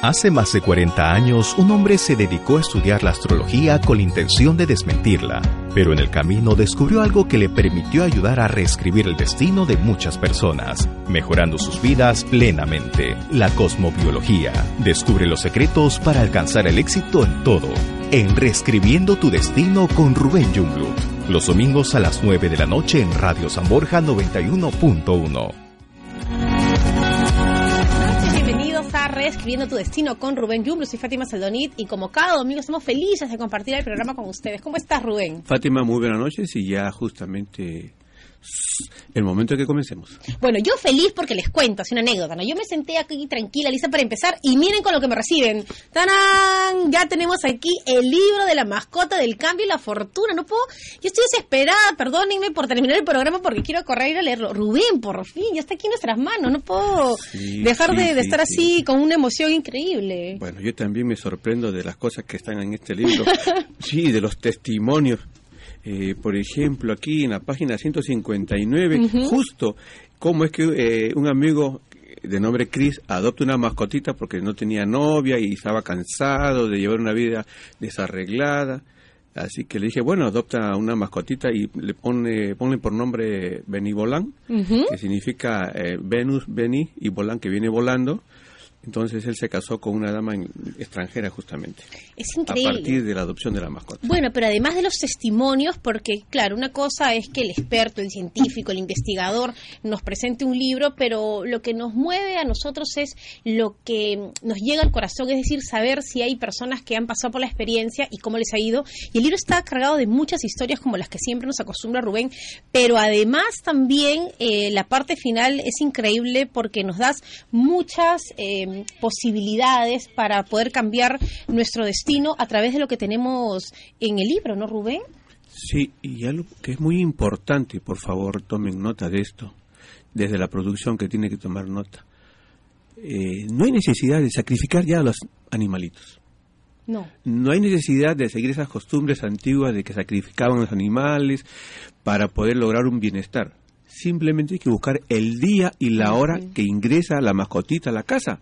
Hace más de 40 años, un hombre se dedicó a estudiar la astrología con la intención de desmentirla, pero en el camino descubrió algo que le permitió ayudar a reescribir el destino de muchas personas, mejorando sus vidas plenamente. La cosmobiología descubre los secretos para alcanzar el éxito en todo. En Reescribiendo tu Destino con Rubén Jungblut. Los domingos a las 9 de la noche en Radio San Borja 91.1. Reescribiendo tu Destino con Rubén Jumbo. Soy Fátima Saldonit y como cada domingo estamos felices de compartir el programa con ustedes. ¿Cómo estás, Rubén? Fátima, muy buenas noches y ya justamente el momento de que comencemos. Bueno, yo feliz porque les cuento, así una anécdota, ¿no? Yo me senté aquí tranquila, lista para empezar y miren con lo que me reciben. ¡Tarán! Ya tenemos aquí el libro de la mascota del cambio y la fortuna. No puedo, yo estoy desesperada, perdónenme por terminar el programa porque quiero correr a leerlo. Rubén, por fin, ya está aquí en nuestras manos, no puedo Sí, dejar sí, de, de sí, estar sí. así con una emoción increíble. Bueno, yo también me sorprendo de las cosas que están en este libro. sí, de los testimonios. Eh, por ejemplo, aquí en la página 159, justo cómo es que eh, un amigo de nombre Chris adopta una mascotita porque no tenía novia y estaba cansado de llevar una vida desarreglada. Así que le dije, bueno, adopta una mascotita y le pone, ponle por nombre Benivolán, que significa eh, Venus, Beni y Volán, que viene volando. Entonces él se casó con una dama extranjera justamente, Es a increíble. partir de la adopción de la mascota. Bueno, pero además de los testimonios, porque claro, una cosa es que el experto, el científico, el investigador nos presente un libro, pero lo que nos mueve a nosotros es lo que nos llega al corazón, es decir, saber si hay personas que han pasado por la experiencia y cómo les ha ido. Y el libro está cargado de muchas historias como las que siempre nos acostumbra Rubén, pero además también eh, la parte final es increíble porque nos das muchas eh, posibilidades para poder cambiar nuestro destino a través de lo que tenemos en el libro, ¿no, Rubén? Sí, y algo que es muy importante, por favor, tomen nota de esto, desde la producción que tiene que tomar nota. Eh, no hay necesidad de sacrificar ya a los animalitos. No. No hay necesidad de seguir esas costumbres antiguas de que sacrificaban los animales para poder lograr un bienestar. Simplemente hay que buscar el día y la hora que ingresa la mascotita a la casa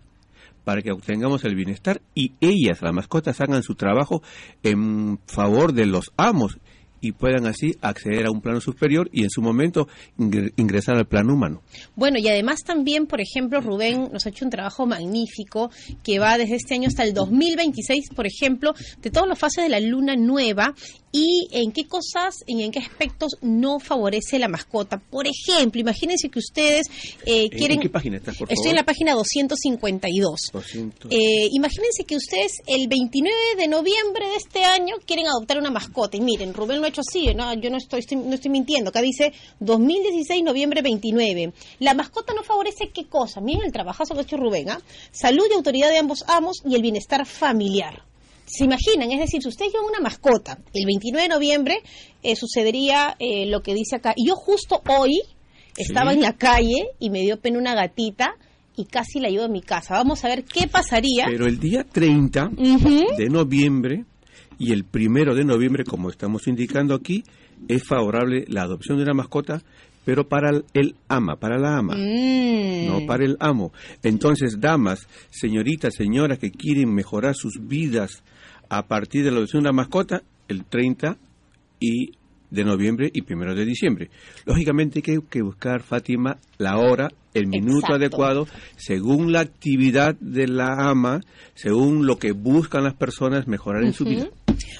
para que obtengamos el bienestar y ellas, las mascotas, hagan su trabajo en favor de los amos y puedan así acceder a un plano superior y en su momento ingre- ingresar al plano humano. Bueno, y además también, por ejemplo, Rubén nos ha hecho un trabajo magnífico que va desde este año hasta el 2026, por ejemplo, de todas las fases de la luna nueva y en qué cosas y en qué aspectos no favorece la mascota. Por ejemplo, imagínense que ustedes eh, ¿En- quieren... ¿En qué página estás, por Estoy en la página 252. 200. Eh, imagínense que ustedes el 29 de noviembre de este año quieren adoptar una mascota. Y miren, Rubén lo ha hecho así, ¿no? yo no estoy, estoy- no estoy mintiendo. Acá dice 2016, noviembre 29. La mascota no favorece qué cosa. Miren el trabajazo que ha hecho Rubén. ¿ah? Salud y autoridad de ambos amos y el bienestar familiar. ¿Se imaginan? Es decir, si ustedes llevan una mascota, el 29 de noviembre eh, sucedería eh, lo que dice acá. Y yo justo hoy estaba en la calle y me dio pena una gatita y casi la llevo a mi casa. Vamos a ver qué pasaría. Pero el día 30 Ujú. de noviembre y el primero de noviembre, como estamos indicando aquí, es favorable la adopción de una mascota, pero para el, ama, para la ama, Mm. no para el amo. Entonces, damas, señoritas, señoras que quieren mejorar sus vidas a partir de la adopción de una mascota, el 30 y de noviembre y primero de diciembre. Lógicamente hay que, buscar, Fátima, la hora, el minuto Exacto. adecuado, según la actividad de la ama, según lo que buscan las personas mejorar en su vida.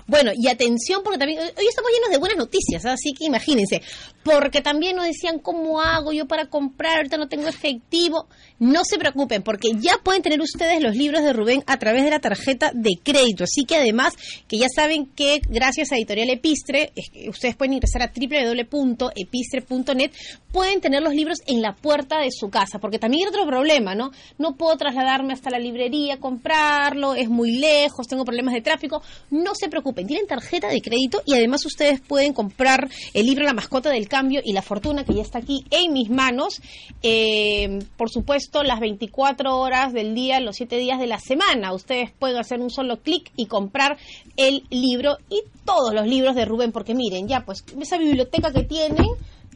Bueno, y atención porque también hoy estamos llenos de buenas noticias, ¿ah? así que imagínense, porque también nos decían cómo hago yo para comprar, ahorita no tengo efectivo. No se preocupen, porque ya pueden tener ustedes los libros de Rubén a través de la tarjeta de crédito. Así que además, que ya saben que gracias a Editorial Epistre, ustedes pueden ingresar a www.epistre.net, pueden tener los libros en la puerta de su casa, porque también hay otro problema, ¿no? No puedo trasladarme hasta la librería, comprarlo, es muy lejos, tengo problemas de tráfico. No se preocupen, tienen tarjeta de crédito y además ustedes pueden comprar el libro La mascota del cambio y la fortuna que ya está aquí en mis manos. Eh, por supuesto, las 24 horas del día, los 7 días de la semana. Ustedes pueden hacer un solo clic y comprar el libro y todos los libros de Rubén, porque miren, ya pues esa biblioteca que tienen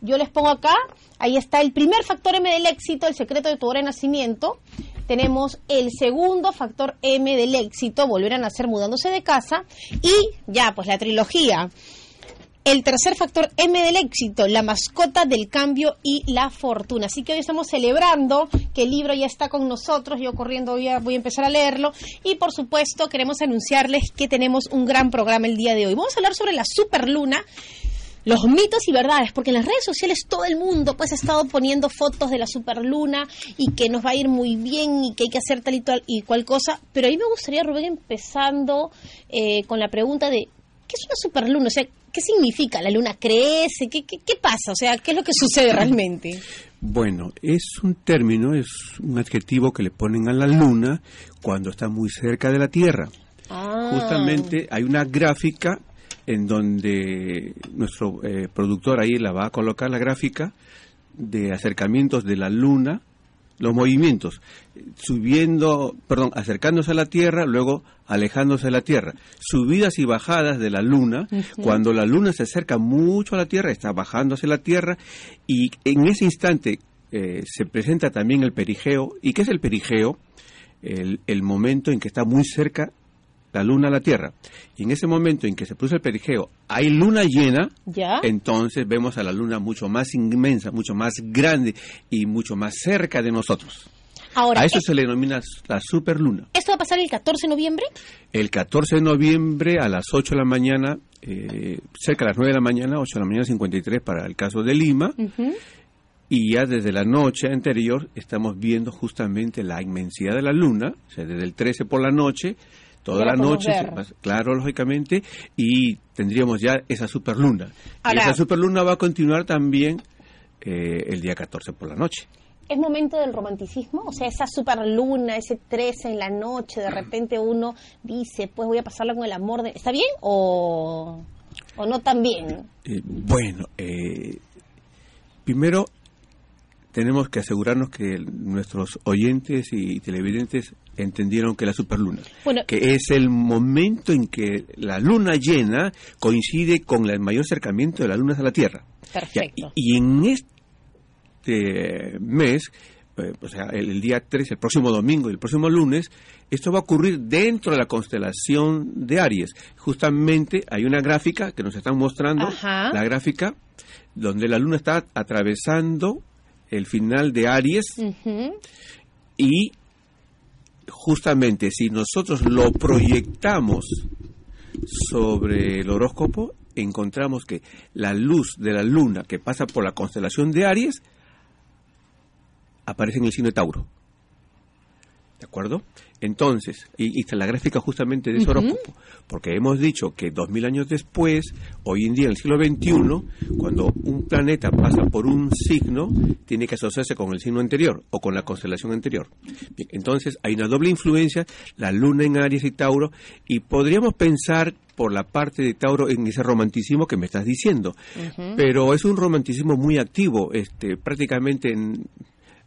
yo les pongo acá, ahí está el primer factor M del éxito, el secreto de tu hora de nacimiento. Tenemos el segundo factor M del éxito, volver a nacer mudándose de casa. Y ya, pues la trilogía. El tercer factor M del éxito, la mascota del cambio y la fortuna. Así que hoy estamos celebrando que el libro ya está con nosotros. Yo corriendo voy a, voy a empezar a leerlo. Y por supuesto queremos anunciarles que tenemos un gran programa el día de hoy. Vamos a hablar sobre la superluna los mitos y verdades, porque en las redes sociales todo el mundo pues ha estado poniendo fotos de la superluna y que nos va a ir muy bien y que hay que hacer tal y tal y cual cosa, pero a mí me gustaría, Rubén, empezando eh, con la pregunta de, ¿qué es una superluna? O sea, ¿qué significa? ¿La luna crece? ¿Qué, qué, qué pasa? O sea, ¿qué es lo que sucede realmente? Bueno, es un término, es un adjetivo que le ponen a la luna cuando está muy cerca de la Tierra. Ah. Justamente hay una gráfica en donde nuestro eh, productor ahí la va a colocar la gráfica de acercamientos de la Luna, los movimientos, subiendo, perdón, acercándose a la Tierra, luego alejándose de la Tierra, subidas y bajadas de la Luna, cuando la Luna se acerca mucho a la Tierra, está bajando hacia la Tierra, y en ese instante eh, se presenta también el perigeo, ¿y qué es el perigeo? El, el momento en que está muy cerca la luna a la Tierra, y en ese momento en que se produce el perigeo hay luna llena, entonces vemos a la luna mucho más inmensa, mucho más grande y mucho más cerca de nosotros. Ahora, a eso eh, se le denomina la superluna. ¿Esto va a pasar el 14 de noviembre? El 14 de noviembre a las 8 de la mañana, eh, cerca de las 9 de la mañana, 8 de la mañana 53 para el caso de Lima. Y ya desde la noche anterior estamos viendo justamente la inmensidad de la luna, o sea, desde el 13 por la noche toda la noche, claro, lógicamente, y tendríamos ya esa superluna. y esa superluna va a continuar también eh, el día 14 por la noche. ¿Es momento del romanticismo? O sea, esa superluna, ese 13 en la noche, de repente uno dice, pues voy a pasarla con el amor de... ¿Está bien o, o no tan bien? Eh, bueno, eh, primero tenemos que asegurarnos que nuestros oyentes y televidentes entendieron que la superluna, que es el momento en que la luna llena coincide con el mayor acercamiento de las lunas a la Tierra. Perfecto. y, en este mes, eh, o sea, el, día 3, el próximo domingo y el próximo lunes, esto va a ocurrir dentro de la constelación de Aries. Justamente hay una gráfica que nos están mostrando, la gráfica donde la luna está atravesando el final de Aries y justamente si nosotros lo proyectamos sobre el horóscopo, encontramos que la luz de la luna que pasa por la constelación de Aries aparece en el signo de Tauro. ¿De acuerdo? Entonces, y, está la gráfica justamente de ese horóscopo, porque hemos dicho que dos mil años después, hoy en día en el siglo XXI, cuando un planeta pasa por un signo, tiene que asociarse con el signo anterior o con la constelación anterior. entonces hay una doble influencia, la luna en Aries y Tauro, y podríamos pensar por la parte de Tauro en ese romanticismo que me estás diciendo, pero es un romanticismo muy activo, este, prácticamente en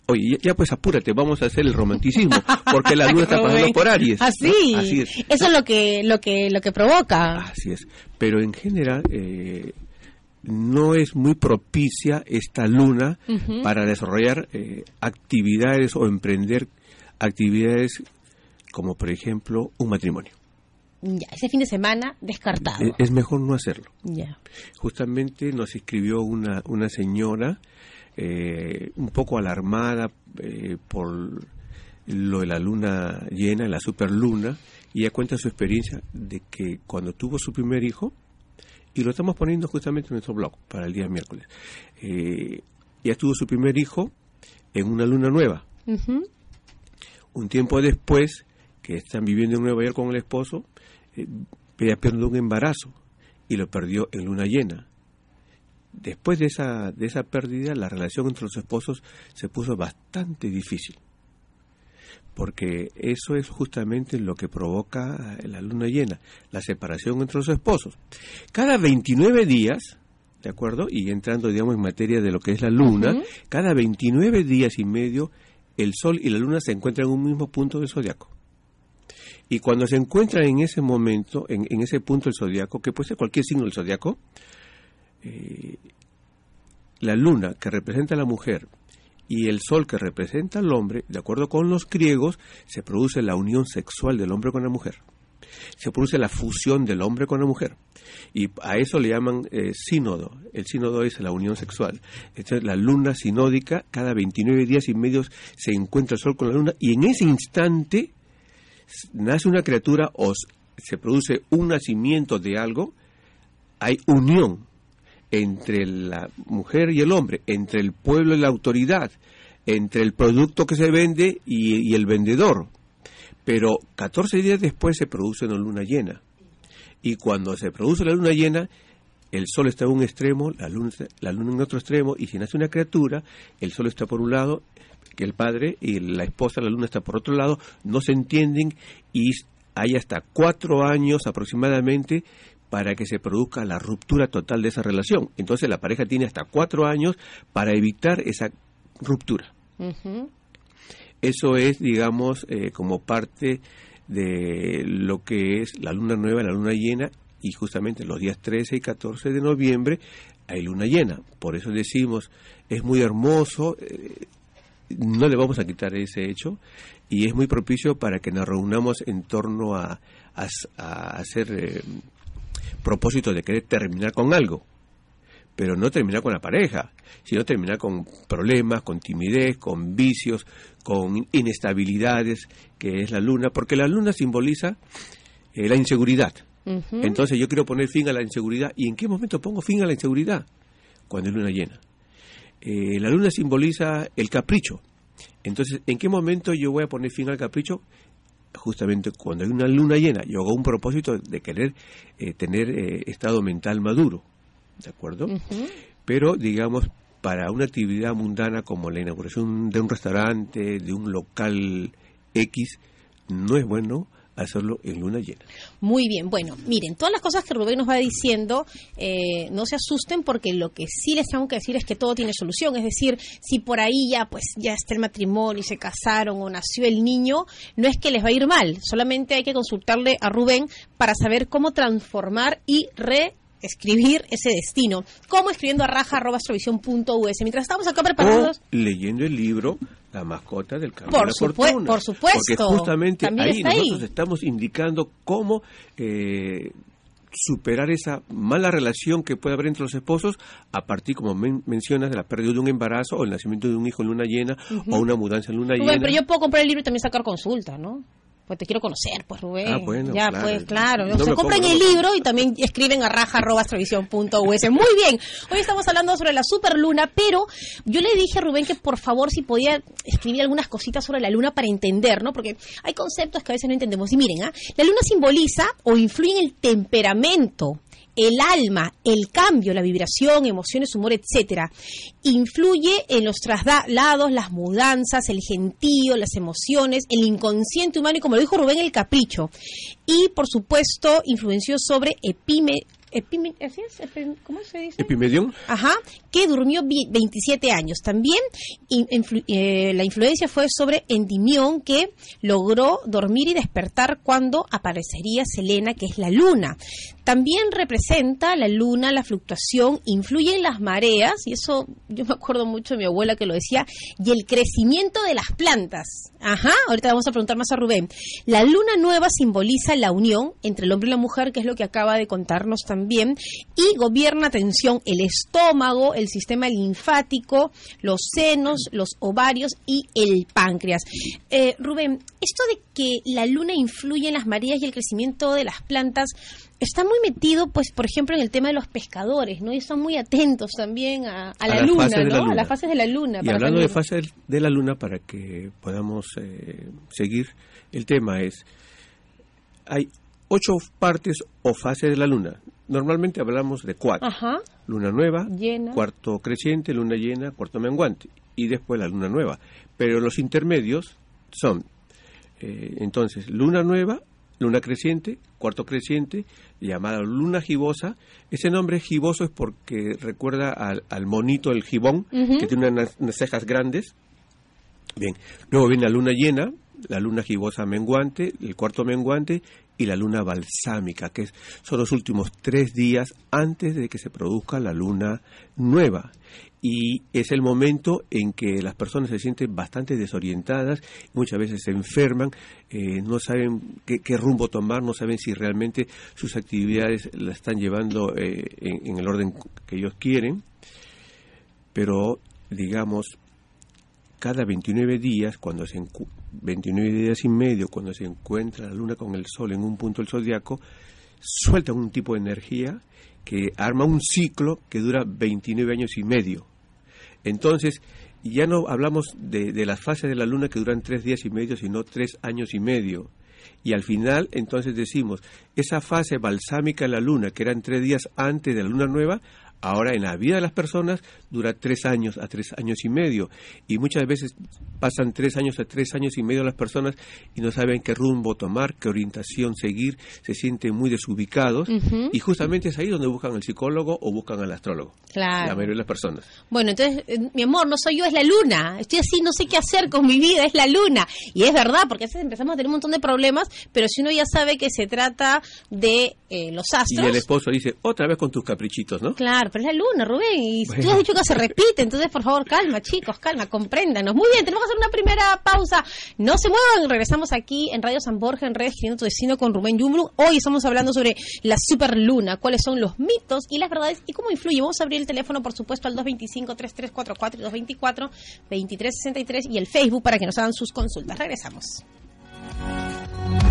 Oye, ya, pues apúrate, vamos a hacer el romanticismo, porque la luna está pasando por Aries. Así, Así es. Eso es lo que, lo que, lo que provoca. Así es. Pero en general, eh, no es muy propicia esta luna para desarrollar eh, actividades o emprender actividades como, por ejemplo, un matrimonio. Ya, ese fin de semana descartado. Es, mejor no hacerlo. Ya. Justamente nos escribió una, una señora eh, un poco alarmada eh, por lo de la luna llena, la superluna, y ella cuenta su experiencia de que cuando tuvo su primer hijo, y lo estamos poniendo justamente en nuestro blog para el día miércoles, eh, ella tuvo su primer hijo en una luna nueva. Un tiempo después, que están viviendo en Nueva York con el esposo, eh, ella perdió un embarazo y lo perdió en luna llena. Después de esa, de esa pérdida, la relación entre los esposos se puso bastante difícil porque eso es justamente lo que provoca la luna llena, la separación entre los esposos. Cada 29 días, ¿de acuerdo? Y entrando, digamos, en materia de lo que es la luna, cada 29 días y medio el sol y la luna se encuentran en un mismo punto del zodiaco. Y cuando se encuentran en ese momento, en, ese punto del zodiaco, que puede ser cualquier signo del zodiaco, eh, la luna que representa a la mujer y el sol que representa al hombre, de acuerdo con los griegos, se produce la unión sexual del hombre con la mujer. Se produce la fusión del hombre con la mujer. Y a eso le llaman eh, sínodo. El sínodo es la unión sexual. La luna sinódica, cada 29 días y medio se encuentra el sol con la luna y en ese instante nace una criatura o se produce un nacimiento de algo, hay unión entre la mujer y el hombre, entre el pueblo y la autoridad, entre el producto que se vende y, el vendedor. Pero 14 días después se produce una luna llena. Y cuando se produce la luna llena, el sol está en un extremo, la luna, la luna en otro extremo, y si nace una criatura, el sol está por un lado, que el padre y la esposa, la luna está por otro lado, no se entienden y hay hasta cuatro años aproximadamente para que se produzca la ruptura total de esa relación. Entonces la pareja tiene hasta cuatro años para evitar esa ruptura. Eso es, digamos, eh, como parte de lo que es la luna nueva, la luna llena, y justamente los días 13 y 14 de noviembre hay luna llena. Por eso decimos, es muy hermoso, eh, no le vamos a quitar ese hecho, y es muy propicio para que nos reunamos en torno a, hacer... Eh, propósito de querer terminar con algo, pero no terminar con la pareja, sino terminar con problemas, con timidez, con vicios, con inestabilidades, que es la luna, porque la luna simboliza eh, la inseguridad. Entonces yo quiero poner fin a la inseguridad. ¿Y en qué momento pongo fin a la inseguridad? Cuando es luna llena. Eh, la luna simboliza el capricho. Entonces, ¿en qué momento yo voy a poner fin al capricho? Justamente cuando hay una luna llena, yo hago un propósito de querer eh, tener eh, estado mental maduro, ¿de acuerdo? Pero, digamos, para una actividad mundana como la inauguración de un restaurante, de un local X, no es bueno hacerlo en luna llena. Muy bien, bueno, miren, todas las cosas que Rubén nos va diciendo, eh, no se asusten porque lo que sí les tengo que decir es que todo tiene solución, es decir, si por ahí ya pues ya está el matrimonio y se casaron o nació el niño, no es que les va a ir mal, solamente hay que consultarle a Rubén para saber cómo transformar y re escribir ese destino. ¿Cómo? Escribiendo a raja Mientras estamos acá preparados. leyendo el libro La mascota del camino por, fortuna. por supuesto. Porque justamente ahí nosotros estamos indicando cómo eh, superar esa mala relación que puede haber entre los esposos a partir, como mencionas, de la pérdida de un embarazo o el nacimiento de un hijo en luna llena o una mudanza en luna llena. Pero yo puedo comprar el libro y también sacar consulta, ¿no? Pues te quiero conocer, pues Rubén. Ah, bueno, ya, pues claro. o sea, compren el libro y también escriben a raja Muy bien. Hoy estamos hablando sobre la superluna, pero yo le dije a Rubén que por favor si podía escribir algunas cositas sobre la luna para entender, ¿no? Porque hay conceptos que a veces no entendemos. Y miren, ¿ah? la luna simboliza o influye en el temperamento el alma, el cambio, la vibración, emociones, humor, etcétera, influye en los traslados, las mudanzas, el gentío, las emociones, el inconsciente humano y como lo dijo Rubén, el capricho. Y por supuesto, influenció sobre epime, ¿cómo se dice? Epimedión. Ajá, que durmió 27 años. También eh, la influencia fue sobre Endimión, que logró dormir y despertar cuando aparecería Selena, que es la luna. También representa la luna, la fluctuación, influye en las mareas, y eso yo me acuerdo mucho de mi abuela que lo decía, y el crecimiento de las plantas. Ajá, ahorita vamos a preguntar más a Rubén. La luna nueva simboliza la unión entre el hombre y la mujer, que es lo que acaba de contarnos también, y gobierna, atención, el estómago, el sistema linfático, los senos, los ovarios y el páncreas. Eh, Rubén, esto de que la luna influye en las mareas y el crecimiento de las plantas, está muy metido, pues, por ejemplo, en el tema de los pescadores, ¿no? Y están muy atentos también a, la, luna, ¿no? A las fases de la luna. Y hablando de fases de la luna, para que podamos eh, seguir, el tema es, hay ocho partes o fases de la luna. Normalmente hablamos de cuatro. Luna nueva, cuarto creciente, luna llena, cuarto menguante. Y después la luna nueva. Pero los intermedios son, eh, entonces, luna nueva, luna creciente, cuarto creciente, llamada luna gibosa. Ese nombre giboso es porque recuerda al, monito, el gibón, que tiene unas, cejas grandes. Bien, luego viene la luna llena, la luna gibosa menguante, el cuarto menguante y la luna balsámica, que son los últimos tres días antes de que se produzca la luna nueva. Y es el momento en que las personas se sienten bastante desorientadas, muchas veces se enferman, eh, no saben qué, rumbo tomar, no saben si realmente sus actividades las están llevando eh, en, el orden que ellos quieren, pero digamos, cada 29 días, cuando se 29 días y medio, cuando se encuentra la luna con el sol en un punto del zodiaco, suelta un tipo de energía que arma un ciclo que dura 29 años y medio. Entonces, ya no hablamos de, de, las fases de la luna que duran tres días y medio, sino tres años y medio. Y al final, entonces decimos, esa fase balsámica de la luna, que eran tres días antes de la luna nueva, Ahora en la vida de las personas dura tres años a tres años y medio y muchas veces pasan tres años a tres años y medio las personas y no saben qué rumbo tomar, qué orientación seguir, se sienten muy desubicados y justamente es ahí donde buscan al psicólogo o buscan al astrólogo. Claro. La mayoría de las personas. Bueno, entonces, eh, mi amor, no soy yo, es la luna. Estoy así, no sé qué hacer con mi vida, es la luna. Y es verdad, porque a veces empezamos a tener un montón de problemas, pero si uno ya sabe que se trata de eh, los astros. Y el esposo dice, otra vez con tus caprichitos, ¿no? Claro, pero es la luna, Rubén, y tú has dicho que se repite, entonces por favor, calma, chicos, calma, compréndanos. Muy bien, tenemos que hacer una primera pausa. No se muevan, regresamos aquí en Radio San Borja, en Red Escribiendo tu Destino con Rubén Yumblu. Hoy estamos hablando sobre la superluna, cuáles son los mitos y las verdades y cómo influye. Vamos a abrir el teléfono, por supuesto, al 225-3344 y 224-2363 y el Facebook para que nos hagan sus consultas. Regresamos.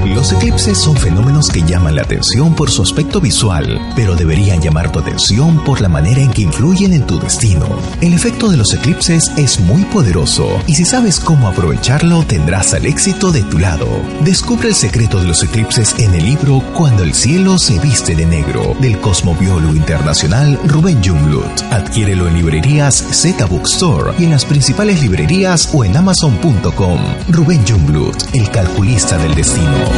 Los eclipses son fenómenos que llaman la atención por su aspecto visual, pero deberían llamar tu atención por la manera en que influyen en tu destino. El efecto de los eclipses es muy poderoso y si sabes cómo aprovecharlo tendrás al éxito de tu lado. Descubre el secreto de los eclipses en el libro Cuando el cielo se viste de negro del cosmobiólogo internacional Rubén Junglut. Adquiérelo en librerías Z Bookstore y en las principales librerías o en amazon.com. Rubén Junglut, el calculista del destino.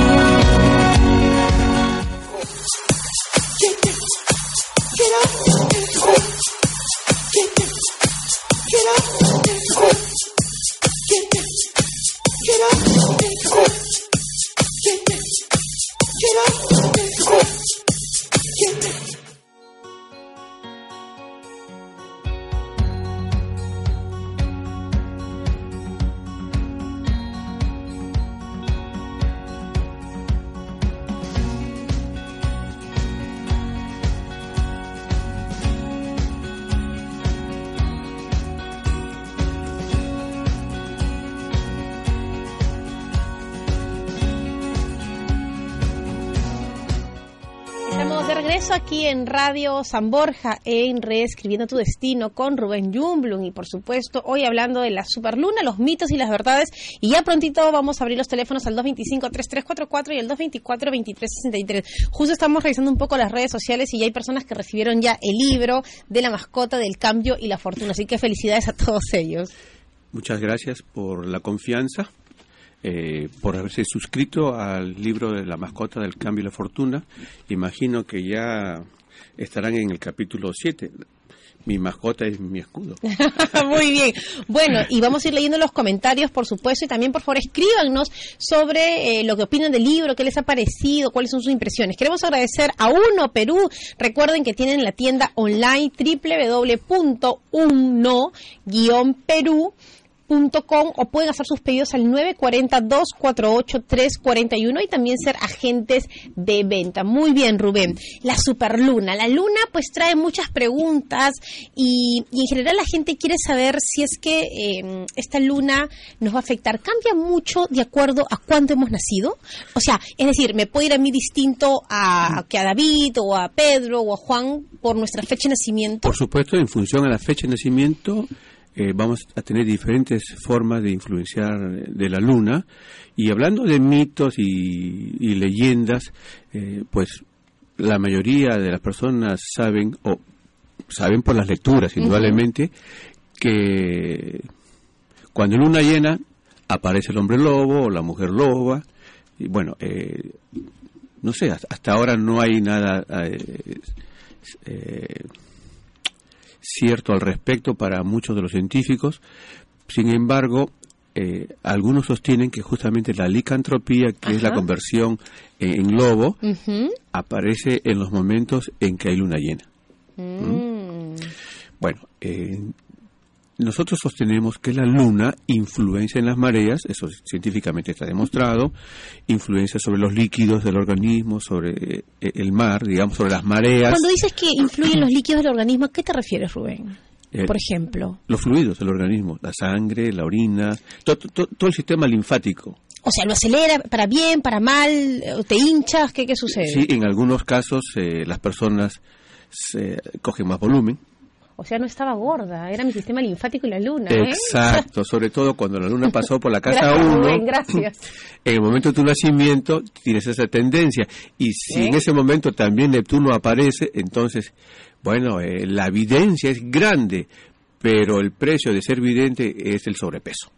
Get up. En Radio San Borja en Reescribiendo tu Destino con Rubén Jumblum y por supuesto hoy hablando de la superluna, los mitos y las verdades y ya prontito vamos a abrir los teléfonos al 225-3344 y al 224-2363. Justo estamos revisando un poco las redes sociales y ya hay personas que recibieron ya el libro de la mascota del cambio y la fortuna, así que felicidades a todos ellos. Muchas gracias por la confianza eh, por haberse suscrito al libro de la mascota del cambio y la fortuna. Imagino que ya estarán en el capítulo 7. mi mascota es mi escudo. Muy bien. Bueno, y vamos a ir leyendo los comentarios, por supuesto, y también, por favor, escríbanos sobre eh, lo que opinan del libro, qué les ha parecido, cuáles son sus impresiones. Queremos agradecer a Uno Perú. Recuerden que tienen la tienda online www.uno-perú o pueden hacer sus pedidos al 940-248-341 y también ser agentes de venta. Muy bien, Rubén. La superluna. La luna pues trae muchas preguntas y, en general la gente quiere saber si es que em, esta luna nos va a afectar. ¿Cambia mucho de acuerdo a cuándo hemos nacido? O sea, es decir, ¿me puede ir a mí distinto a, que a David o a Pedro o a Juan por nuestra fecha de nacimiento? Por supuesto, en función a la fecha de nacimiento eh, vamos a tener diferentes formas de influenciar de la luna. Y hablando de mitos y, leyendas, eh, pues la mayoría de las personas saben, o saben por las lecturas, indudablemente, que cuando luna llena aparece el hombre lobo o la mujer loba. Y bueno, eh, no sé, hasta ahora no hay nada cierto al respecto para muchos de los científicos. Sin embargo, eh, algunos sostienen que justamente la licantropía, que es la conversión en lobo, aparece en los momentos en que hay luna llena. Mm. Bueno, eh, nosotros sostenemos que la luna influencia en las mareas, eso científicamente está demostrado, influencia sobre los líquidos del organismo, sobre eh, el mar, digamos, sobre las mareas. Cuando dices que influyen los líquidos del organismo, ¿a qué te refieres, Rubén? Eh, Por ejemplo. Los fluidos del organismo, la sangre, la orina, todo el sistema linfático. O sea, lo acelera para bien, para mal, te hinchas, ¿qué, qué sucede? Sí, en algunos casos eh, las personas se cogen más volumen, o sea, no estaba gorda, era mi sistema linfático y la luna. ¿eh? Exacto, sobre todo cuando la luna pasó por la casa 1. gracias. En el momento de tu nacimiento tienes esa tendencia. Y si en ese momento también Neptuno aparece, entonces, bueno, eh, la evidencia es grande, pero el precio de ser vidente es el sobrepeso.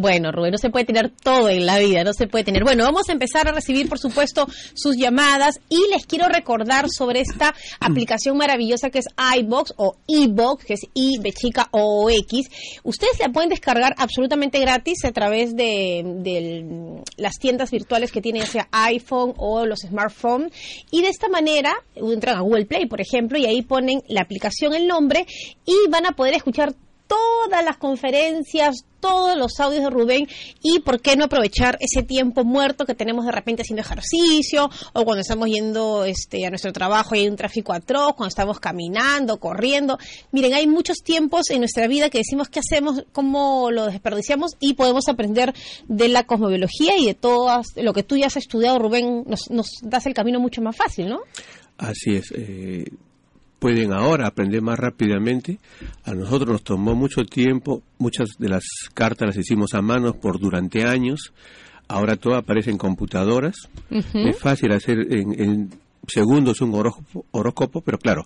Bueno, Rubén, no se puede tener todo en la vida, no se puede tener. Bueno, vamos a empezar a recibir, por supuesto, sus llamadas y les quiero recordar sobre esta aplicación maravillosa que es iBox o eBox, que es I, B chica O X. Ustedes la pueden descargar absolutamente gratis a través de, las tiendas virtuales que tienen sea iPhone o los smartphones y de esta manera entran a Google Play, por ejemplo, y ahí ponen la aplicación, el nombre y van a poder escuchar todas las conferencias, todos los audios de Rubén y por qué no aprovechar ese tiempo muerto que tenemos de repente haciendo ejercicio o cuando estamos yendo este, a nuestro trabajo y hay un tráfico atroz, cuando estamos caminando, corriendo. Miren, hay muchos tiempos en nuestra vida que decimos qué hacemos, cómo lo desperdiciamos y podemos aprender de la cosmobiología y de todo lo que tú ya has estudiado, Rubén, nos, nos das el camino mucho más fácil, ¿no? Así es. Eh, pueden ahora aprender más rápidamente. A nosotros nos tomó mucho tiempo, muchas de las cartas las hicimos a mano por durante años. Ahora todo aparece en computadoras. Es fácil hacer en, segundos un horóscopo, horóscopo, pero claro,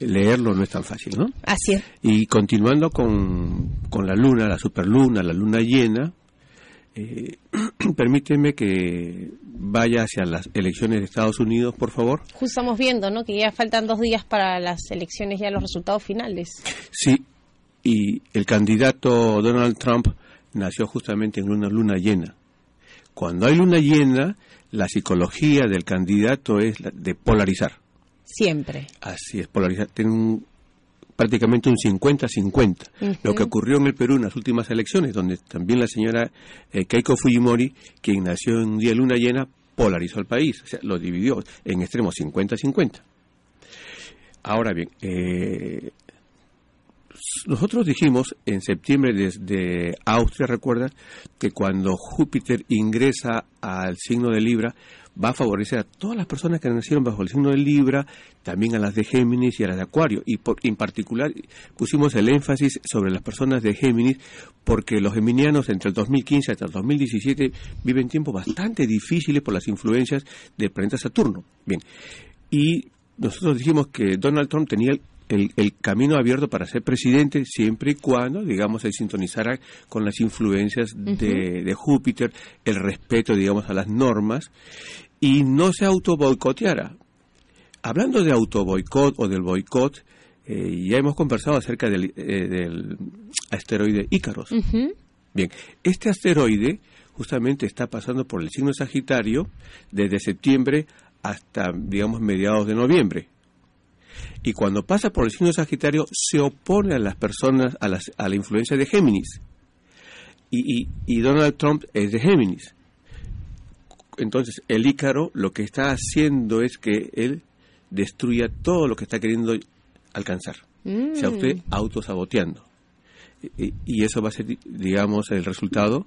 leerlo no es tan fácil, ¿no? Así es. Y continuando con, con la luna, la superluna, la luna llena, eh, permíteme que vaya hacia las elecciones de Estados Unidos, por favor. Justo estamos viendo, ¿no? Que ya faltan dos días para las elecciones, ya los resultados finales. Sí, y el candidato Donald Trump nació justamente en una luna llena. Cuando hay luna llena, la psicología del candidato es la de polarizar. Siempre. Así es, polarizar. Tiene un, prácticamente un 50-50. Lo que ocurrió en el Perú en las últimas elecciones, donde también la señora eh, Keiko Fujimori, quien nació en un día de luna llena, polarizó al país, o sea, lo dividió en extremos 50-50. Ahora bien, eh, nosotros dijimos en septiembre desde Austria, recuerda, que cuando Júpiter ingresa al signo de Libra, va a favorecer a todas las personas que nacieron bajo el signo de Libra, también a las de Géminis y a las de Acuario. Y en particular pusimos el énfasis sobre las personas de Géminis porque los geminianos entre el 2015 hasta el 2017 viven tiempos bastante difíciles por las influencias del planeta Saturno. Bien, y nosotros dijimos que Donald Trump tenía el, camino abierto para ser presidente siempre y cuando, digamos, se sintonizara con las influencias de, de, Júpiter, el respeto, digamos, a las normas y no se auto boicoteara. Hablando de auto boicot o del boicot, Eh, ya hemos conversado acerca del, eh, del asteroide Ícaros. Bien, este asteroide justamente está pasando por el signo Sagitario desde septiembre hasta, digamos, mediados de noviembre. Y cuando pasa por el signo Sagitario se opone a las personas, a, las, a la influencia de Géminis. Y, y, y Donald Trump es de Géminis. Entonces, el Ícaro lo que está haciendo es que él destruya todo lo que está queriendo alcanzar. Mm. Se usted autosaboteando. Y, y eso va a ser, digamos, el resultado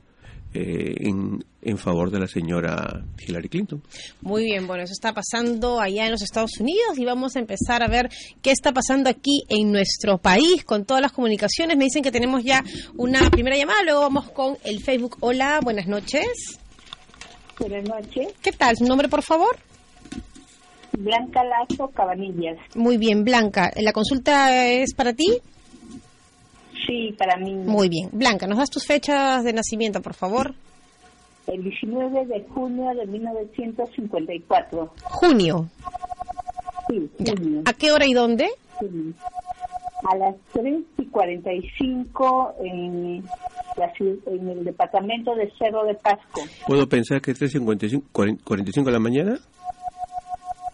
eh, en, en favor de la señora Hillary Clinton. Muy bien, bueno, eso está pasando allá en los Estados Unidos y vamos a empezar a ver qué está pasando aquí en nuestro país con todas las comunicaciones. Me dicen que tenemos ya una primera llamada, luego vamos con el Facebook. Hola, buenas noches. Buenas noches. ¿Qué tal? ¿Su nombre, por favor? Blanca Lazo Cabanillas. Muy bien, Blanca. ¿La consulta es para ti? Sí, para mí. Muy bien. Blanca, ¿nos das tus fechas de nacimiento, por favor? El 19 de junio de 1954. Junio. Sí, junio. ¿A qué hora y dónde? Sí. A las 3 y 45 en, la en el departamento de Cerro de Pasco. ¿Puedo pensar que es 3.45 40 45 de la mañana?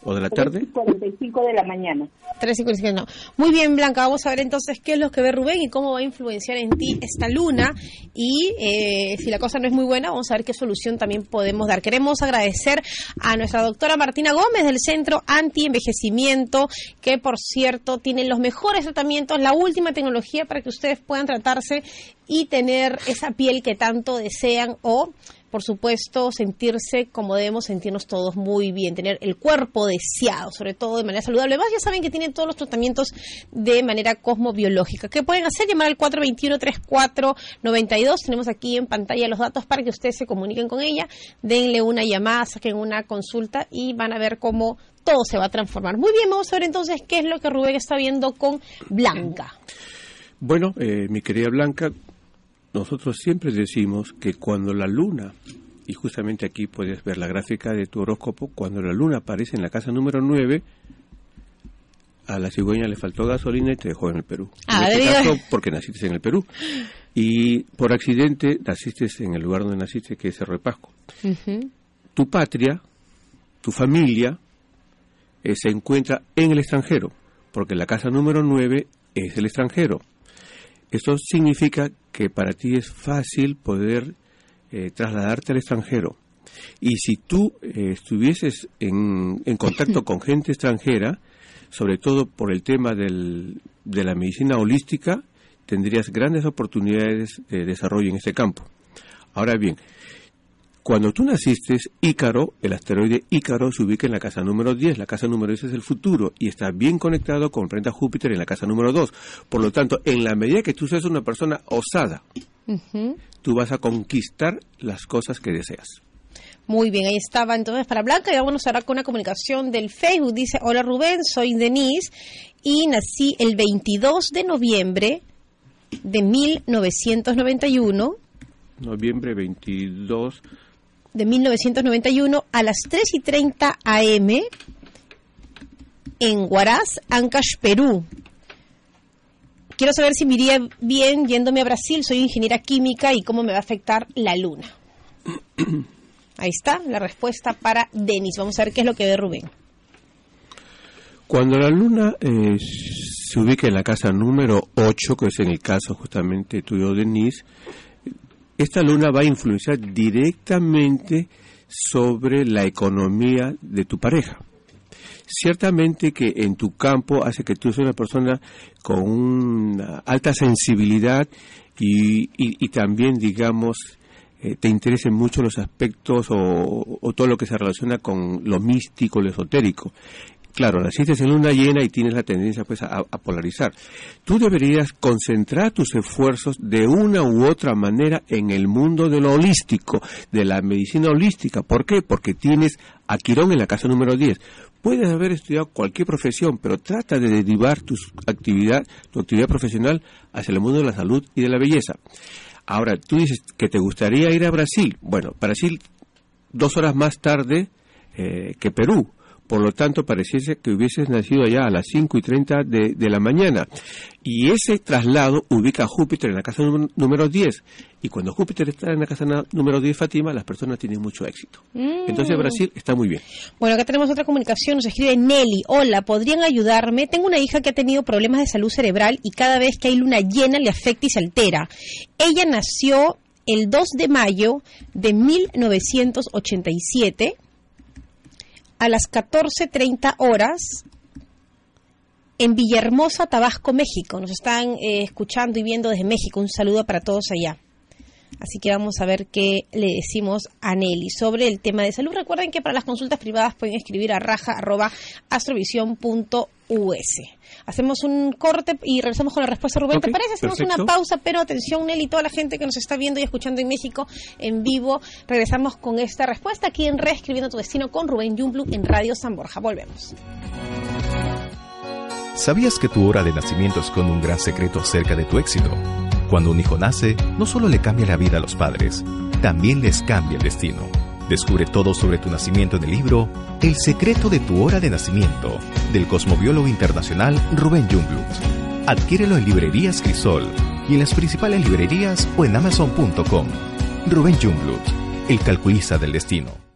¿O de la 3 tarde? y 45 de la mañana. 3.55, no. Muy bien, Blanca, vamos a ver entonces qué es lo que ve Rubén y cómo va a influenciar en ti esta luna. Y eh, si la cosa no es muy buena, vamos a ver qué solución también podemos dar. Queremos agradecer a nuestra doctora Martina Gómez del Centro Anti-Envejecimiento, que por cierto tiene los mejores tratamientos, la última tecnología para que ustedes puedan tratarse y tener esa piel que tanto desean o por supuesto, sentirse como debemos sentirnos todos muy bien, tener el cuerpo deseado, sobre todo de manera saludable. Además, ya saben que tienen todos los tratamientos de manera cosmobiológica. ¿Qué pueden hacer? Llamar al 421-3492. Tenemos aquí en pantalla los datos para que ustedes se comuniquen con ella. Denle una llamada, saquen una consulta y van a ver cómo todo se va a transformar. Muy bien, vamos a ver entonces qué es lo que Rubén está viendo con Blanca. Bueno, eh, mi querida Blanca, nosotros siempre decimos que cuando la luna, y justamente aquí puedes ver la gráfica de tu horóscopo, cuando la luna aparece en la casa número 9, a la cigüeña le faltó gasolina y te dejó en el Perú. Ah, en este caso, porque naciste en el Perú. Y por accidente naciste en el lugar donde naciste, que es Cerro de Pasco. Tu patria, tu familia, eh, se encuentra en el extranjero, porque la casa número 9 es el extranjero. Esto significa que para ti es fácil poder eh, trasladarte al extranjero. Y si tú eh, estuvieses en, en contacto con gente extranjera, sobre todo por el tema del- de la medicina holística, tendrías grandes oportunidades de desarrollo en este campo. Ahora bien, cuando tú naciste, Ícaro, el asteroide Ícaro, se ubica en la casa número 10. La casa número 10 es el futuro y está bien conectado con planeta Júpiter en la casa número 2. Por lo tanto, en la medida que tú seas una persona osada, tú vas a conquistar las cosas que deseas. Muy bien, ahí estaba entonces para Blanca y vámonos ahora con una comunicación del Facebook. Dice, hola Rubén, soy Denise y nací el 22 de noviembre de 1991, Noviembre 22. De 1991 a las 3 y 30 am en Huaraz, Ancash, Perú. Quiero saber si me iría bien yéndome a Brasil, soy ingeniera química y cómo me va a afectar la luna. Ahí está la respuesta para Denis. Vamos a ver qué es lo que ve Rubén. Cuando la luna eh, se ubica en la casa número 8, que es en el caso justamente tuyo, Denise, esta luna va a influenciar directamente sobre la economía de tu pareja. Ciertamente que en tu campo hace que tú seas una persona con una alta sensibilidad y, y- también, digamos, eh, te interesen mucho los aspectos o, o todo lo que se relaciona con lo místico, lo esotérico. Claro, naciste en luna llena y tienes la tendencia pues a, polarizar. Tú deberías concentrar tus esfuerzos de una u otra manera en el mundo de lo holístico, de la medicina holística. ¿Por qué? Porque tienes a Quirón en la casa número 10. Puedes haber estudiado cualquier profesión, pero trata de derivar tu actividad, tu actividad profesional hacia el mundo de la salud y de la belleza. Ahora, tú dices que te gustaría ir a Brasil. Bueno, Brasil dos horas más tarde eh, que Perú. Por lo tanto, pareciese que hubieses nacido allá a las 5 y 30 de, de la mañana. Y ese traslado ubica a Júpiter en la casa número 10. Y cuando Júpiter está en la casa número 10, Fátima, las personas tienen mucho éxito. Mm. Entonces Brasil está muy bien. Bueno, acá tenemos otra comunicación. Nos escribe Nelly. Hola, ¿podrían ayudarme? Tengo una hija que ha tenido problemas de salud cerebral y cada vez que hay luna llena le afecta y se altera. Ella nació el 2 de mayo de 1987 a las 14.30 horas en Villahermosa, Tabasco, México. Nos están eh, escuchando y viendo desde México. Un saludo para todos allá. Así que vamos a ver qué le decimos a Nelly sobre el tema de salud. Recuerden que para las consultas privadas pueden escribir a raja.astrovision.us. Hacemos un corte y regresamos con la respuesta, Rubén. ¿Te parece? Hacemos perfecto. una pausa, pero atención, Nelly, toda la gente que nos está viendo y escuchando en México en vivo. Regresamos con esta respuesta aquí en Reescribiendo tu Destino con Rubén Yumblu en Radio San Borja. Volvemos. ¿Sabías que tu hora de nacimiento esconde un gran secreto acerca de tu éxito? Cuando un hijo nace, no solo le cambia la vida a los padres, también les cambia el destino. Descubre todo sobre tu nacimiento en el libro El secreto de tu hora de nacimiento, del cosmobiólogo internacional Rubén Jungblut. Adquiérelo en librerías Crisol y en las principales librerías o en amazon.com. Rubén Jungblut, el calculista del destino.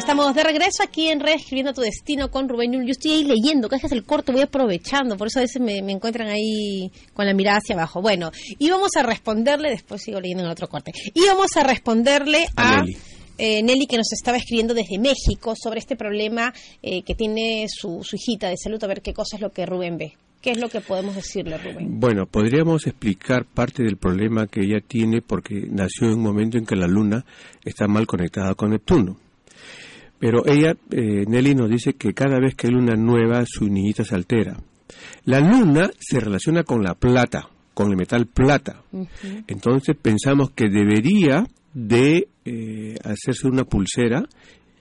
Estamos de regreso aquí en Reescribiendo tu Destino con Rubén. Yo estoy ahí leyendo, que es el corte, voy aprovechando, por eso a veces me, me encuentran ahí con la mirada hacia abajo. Bueno, y vamos a responderle, después sigo leyendo en el otro corte, y vamos a responderle A a, Nelly. eh, Nelly que nos estaba escribiendo desde México sobre este problema eh, que tiene su, su hijita de salud, a ver qué cosa es lo que Rubén ve. ¿Qué es lo que podemos decirle, Rubén? Bueno, podríamos explicar parte del problema que ella tiene porque nació en un momento en que la Luna está mal conectada con Neptuno. Pero ella, eh, Nelly, nos dice que cada vez que hay luna nueva, su niñita se altera. La luna se relaciona con la plata, con el metal plata. Entonces pensamos que debería de eh, hacerse una pulsera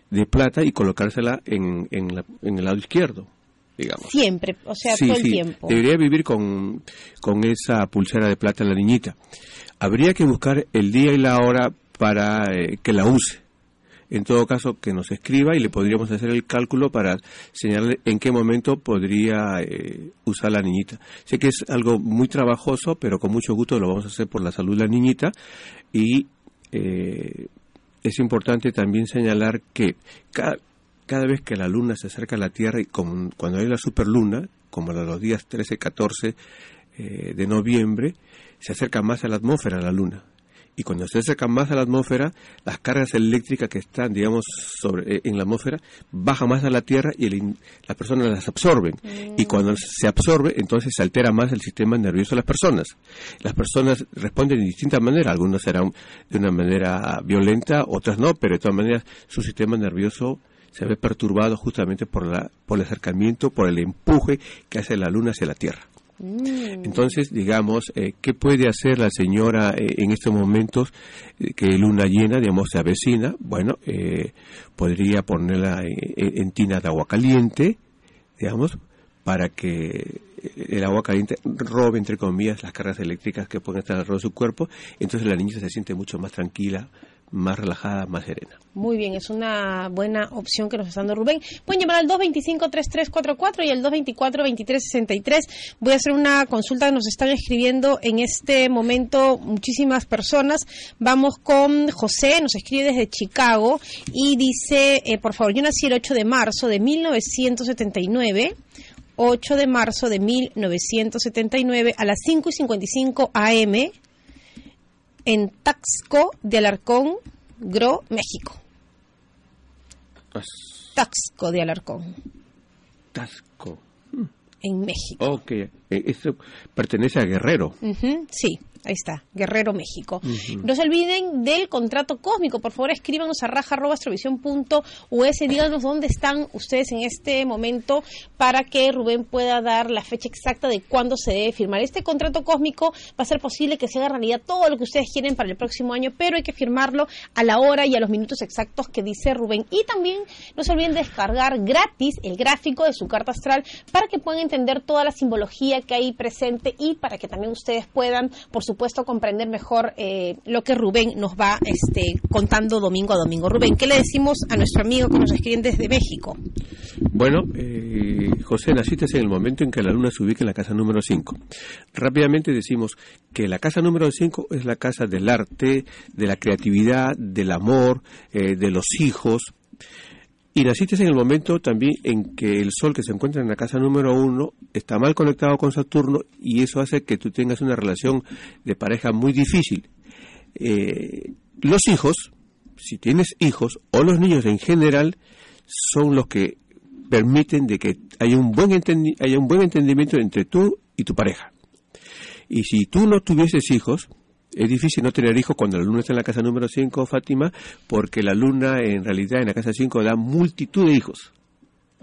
de plata y colocársela en, en, la- en el lado izquierdo, digamos. Siempre, o sea, Sí, todo el sí, tiempo. Debería vivir con, con esa pulsera de plata la niñita. Habría que buscar el día y la hora para eh, que la use. En todo caso, que nos escriba y le podríamos hacer el cálculo para señalarle en qué momento podría eh, usar la niñita. Sé que es algo muy trabajoso, pero con mucho gusto lo vamos a hacer por la salud de la niñita y eh, es importante también señalar que cada, vez que la luna se acerca a la Tierra y como cuando hay la superluna, como los días 13, 14 eh, de noviembre, se acerca más a la atmósfera la luna. Y cuando se acerca más a la atmósfera, las cargas eléctricas que están, digamos, sobre, eh, en la atmósfera, bajan más a la Tierra y el las personas las absorben. Y cuando se absorbe, entonces se altera más el sistema nervioso de las personas. Las personas responden de distintas maneras. Algunas serán de una manera violenta, otras no, pero de todas maneras su sistema nervioso se ve perturbado justamente por, la, por el acercamiento, por el empuje que hace la Luna hacia la Tierra. Entonces, digamos, eh, ¿qué puede hacer la señora eh, en estos momentos eh, que luna llena, digamos, se avecina? Bueno, eh, podría ponerla en- en tina de agua caliente, digamos, para que el agua caliente robe, entre comillas, las cargas eléctricas que pueden estar alrededor de su cuerpo. Entonces la niña se siente mucho más tranquila, más relajada, más serena. Muy bien, es una buena opción que nos está dando Rubén. Pueden llamar al 225-3344 y al 224-2363. Voy a hacer una consulta nos están escribiendo en este momento muchísimas personas. Vamos con José, nos escribe desde Chicago y dice, eh, por favor, yo nací el 8 de marzo de 1979. 8 de marzo de 1979 a las 5 y 55 AM en Taxco de Alarcón, Gro, México. Taxco de Alarcón. Taxco. En México. Ok, eh, eso pertenece a Guerrero. sí. Ahí está, Guerrero, México. No se olviden del contrato cósmico. Por favor, escríbanos a raja.astrovisión.us. Díganos dónde están ustedes en este momento para que Rubén pueda dar la fecha exacta de cuándo se debe firmar. Este contrato cósmico va a ser posible que se haga realidad todo lo que ustedes quieren para el próximo año, pero hay que firmarlo a la hora y a los minutos exactos que dice Rubén. Y también no se olviden de descargar gratis el gráfico de su carta astral para que puedan entender toda la simbología que hay presente y para que también ustedes puedan, por supuesto, comprender mejor eh, lo que Rubén nos va este, contando domingo a domingo. Rubén, ¿qué le decimos a nuestro amigo que nos escriben desde México? Bueno, eh, José, naciste en el momento en que la luna se ubica en la casa número 5. Rápidamente decimos que la casa número 5 es la casa del arte, de la creatividad, del amor, eh, de los hijos. Y naciste en el momento también en que el Sol que se encuentra en la casa número uno está mal conectado con Saturno y eso hace que tú tengas una relación de pareja muy difícil. Eh, los hijos, si tienes hijos, o los niños en general, son los que permiten de que haya un buen, haya un buen entendimiento entre tú y tu pareja. Y si tú no tuvieses hijos, es difícil no tener hijos cuando la luna está en la casa número 5, Fátima, porque la luna en realidad en la casa 5 da multitud de hijos.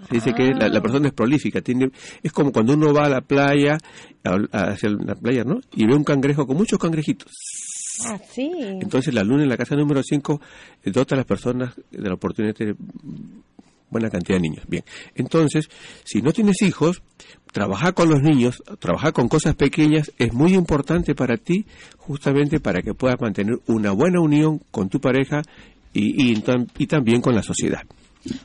Se dice que la, persona es prolífica, tiene, es como cuando uno va a la playa, hacia la playa, ¿no? Y ve un cangrejo con muchos cangrejitos. Ah, sí. Entonces la luna en la casa número 5 dota a las personas de la oportunidad de buena cantidad de niños. Bien, entonces, si no tienes hijos, trabajar con los niños, trabajar con cosas pequeñas es muy importante para ti, justamente para que puedas mantener una buena unión con tu pareja y, y, también con la sociedad.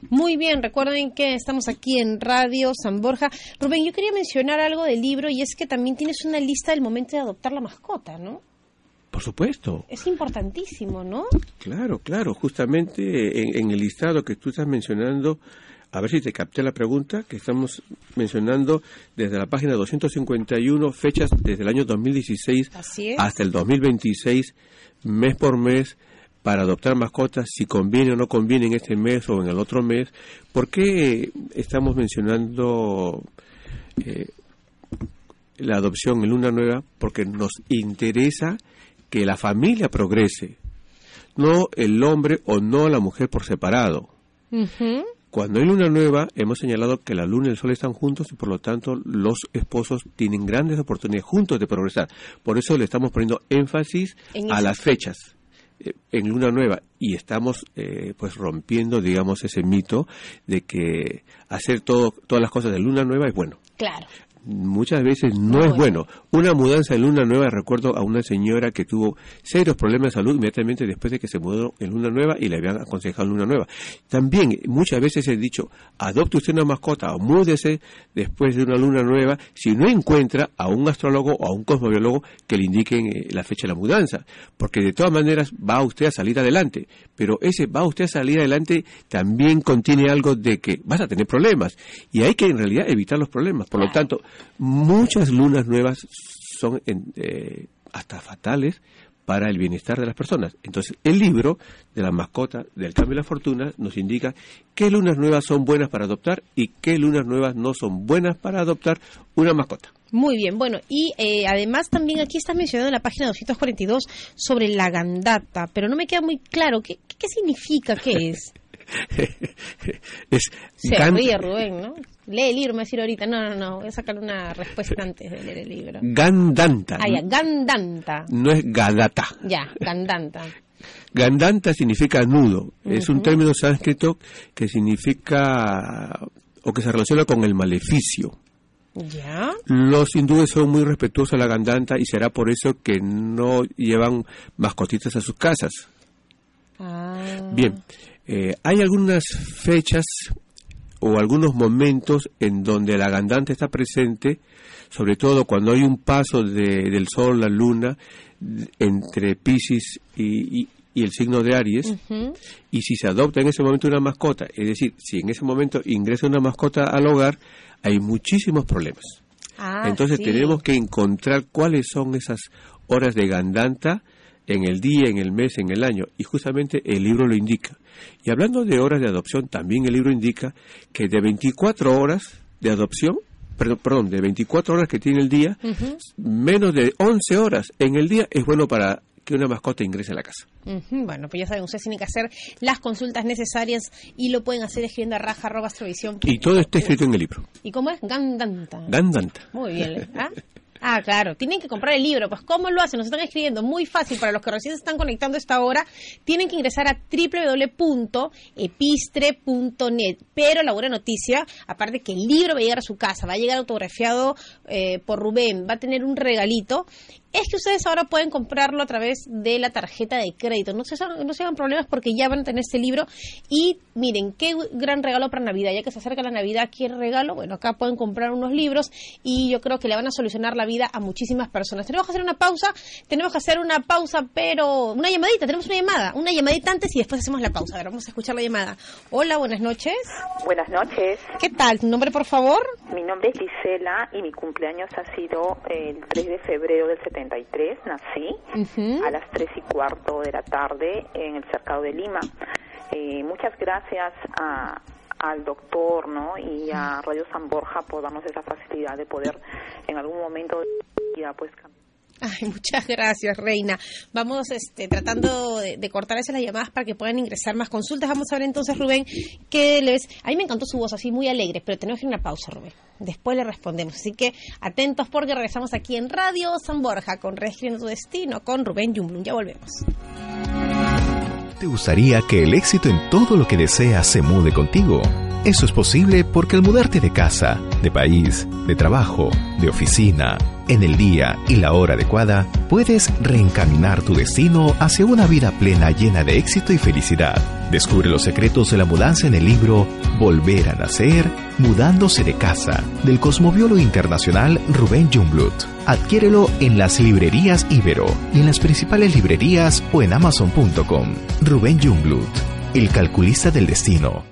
Muy bien, recuerden que estamos aquí en Radio San Borja. Rubén, yo quería mencionar algo del libro y es que también tienes una lista del momento de adoptar la mascota, ¿no? Por supuesto. Es importantísimo, ¿no? Claro, claro. Justamente en, en el listado que tú estás mencionando a ver si te capté la pregunta, que estamos mencionando desde la página 251, fechas desde el año 2016 hasta el 2026, mes por mes, para adoptar mascotas, si conviene o no conviene en este mes o en el otro mes. ¿Por qué estamos mencionando eh, la adopción en Luna Nueva? Porque nos interesa que la familia progrese, no el hombre o no la mujer por separado. Cuando hay luna nueva, hemos señalado que la luna y el sol están juntos y por lo tanto los esposos tienen grandes oportunidades juntos de progresar. Por eso le estamos poniendo énfasis a las fechas eh, en luna nueva y estamos eh, pues rompiendo digamos ese mito de que hacer todo todas las cosas de luna nueva es bueno. Claro muchas veces no, es bueno. Una mudanza en luna nueva, recuerdo a una señora que tuvo serios problemas de salud inmediatamente después de que se mudó en luna nueva y le habían aconsejado luna nueva. También muchas veces he dicho, adopte usted una mascota o múdese después de una luna nueva si no encuentra a un astrólogo o a un cosmobiólogo que le indiquen eh, la fecha de la mudanza, porque de todas maneras va usted a salir adelante, pero ese va usted a salir adelante también contiene algo de que vas a tener problemas y hay que en realidad evitar los problemas. Por lo tanto, muchas lunas nuevas son eh, hasta fatales para el bienestar de las personas. Entonces, el libro de la mascota del cambio de la fortuna nos indica qué lunas nuevas son buenas para adoptar y qué lunas nuevas no son buenas para adoptar una mascota. Muy bien, bueno, y eh, además también aquí está mencionado en la página 242 sobre la gandata, pero no me queda muy claro qué, qué significa, qué es. es Se ríe Rubén, ¿no? Lee el libro, me va a decir ahorita. No, no, no, voy a sacar una respuesta antes de leer el libro. Gandanta. Ah, ya, Gandanta. No es Gadata. Ya, Gandanta. Gandanta significa nudo. Es un término sánscrito que significa o que se relaciona con el maleficio. ¿Ya? Los hindúes son muy respetuosos a la gandanta y será por eso que no llevan mascotitas a sus casas. Ah. Bien, eh, hay algunas fechas o algunos momentos en donde la gandante está presente, sobre todo cuando hay un paso del Sol, la Luna, entre Pisces y, el signo de Aries, y si se adopta en ese momento una mascota, es decir, si en ese momento ingresa una mascota al hogar, hay muchísimos problemas. Ah, Entonces tenemos que encontrar cuáles son esas horas de gandanta, en el día, en el mes, en el año, y justamente el libro lo indica. Y hablando de horas de adopción, también el libro indica que de 24 horas de adopción, perdón, perdón de 24 horas que tiene el día, menos de 11 horas en el día es bueno para que una mascota ingrese a la casa. Bueno, pues ya saben, ustedes tienen que hacer las consultas necesarias y lo pueden hacer escribiendo a raja arroba Y todo está escrito en el libro. ¿Y cómo es? Gandanta. Gandanta. Muy bien. ¿ah? Ah, claro, tienen que comprar el libro. Pues, ¿cómo lo hacen? Nos están escribiendo muy fácil para los que recién se están conectando a esta hora. Tienen que ingresar a www.epistre.net. Pero la buena noticia, aparte que el libro va a llegar a su casa, va a llegar autografiado eh, por Rubén, va a tener un regalito es que ustedes ahora pueden comprarlo a través de la tarjeta de crédito. No se, no se hagan problemas porque ya van a tener este libro. Y miren, qué gran regalo para Navidad. Ya que se acerca la Navidad, ¿qué regalo? Bueno, acá pueden comprar unos libros y yo creo que le van a solucionar la vida a muchísimas personas. Tenemos que hacer una pausa, tenemos que hacer una pausa, pero una llamadita, tenemos una llamada, una llamadita antes y después hacemos la pausa. A ver, vamos a escuchar la llamada. Hola, buenas noches. Buenas noches. ¿Qué tal? ¿Tu nombre, por favor? Mi nombre es Gisela y mi cumpleaños ha sido el 3 de febrero del 70 nací a las 3 y cuarto de la tarde en el cercado de Lima. Eh, muchas gracias al doctor ¿no? y a Radio San Borja por darnos esa facilidad de poder en algún momento de vida pues Ay, muchas gracias, Reina. Vamos este, tratando de, cortar las llamadas para que puedan ingresar más consultas. Vamos a ver entonces, Rubén, qué les... A mí me encantó su voz, así muy alegre, pero tenemos que ir a una pausa, Rubén. Después le respondemos. Así que atentos porque regresamos aquí en Radio San Borja con Reescribiendo tu Destino con Rubén Jumblum. Ya volvemos. ¿Te gustaría que el éxito en todo lo que deseas se mude contigo? Eso es posible porque al mudarte de casa, de país, de trabajo, de oficina, en el día y la hora adecuada, puedes reencaminar tu destino hacia una vida plena llena de éxito y felicidad. Descubre los secretos de la mudanza en el libro Volver a Nacer, Mudándose de Casa, del cosmobiólogo internacional Rubén Jungblut. Adquiérelo en las librerías Ibero y en las principales librerías o en amazon.com. Rubén Jungblut, el calculista del destino.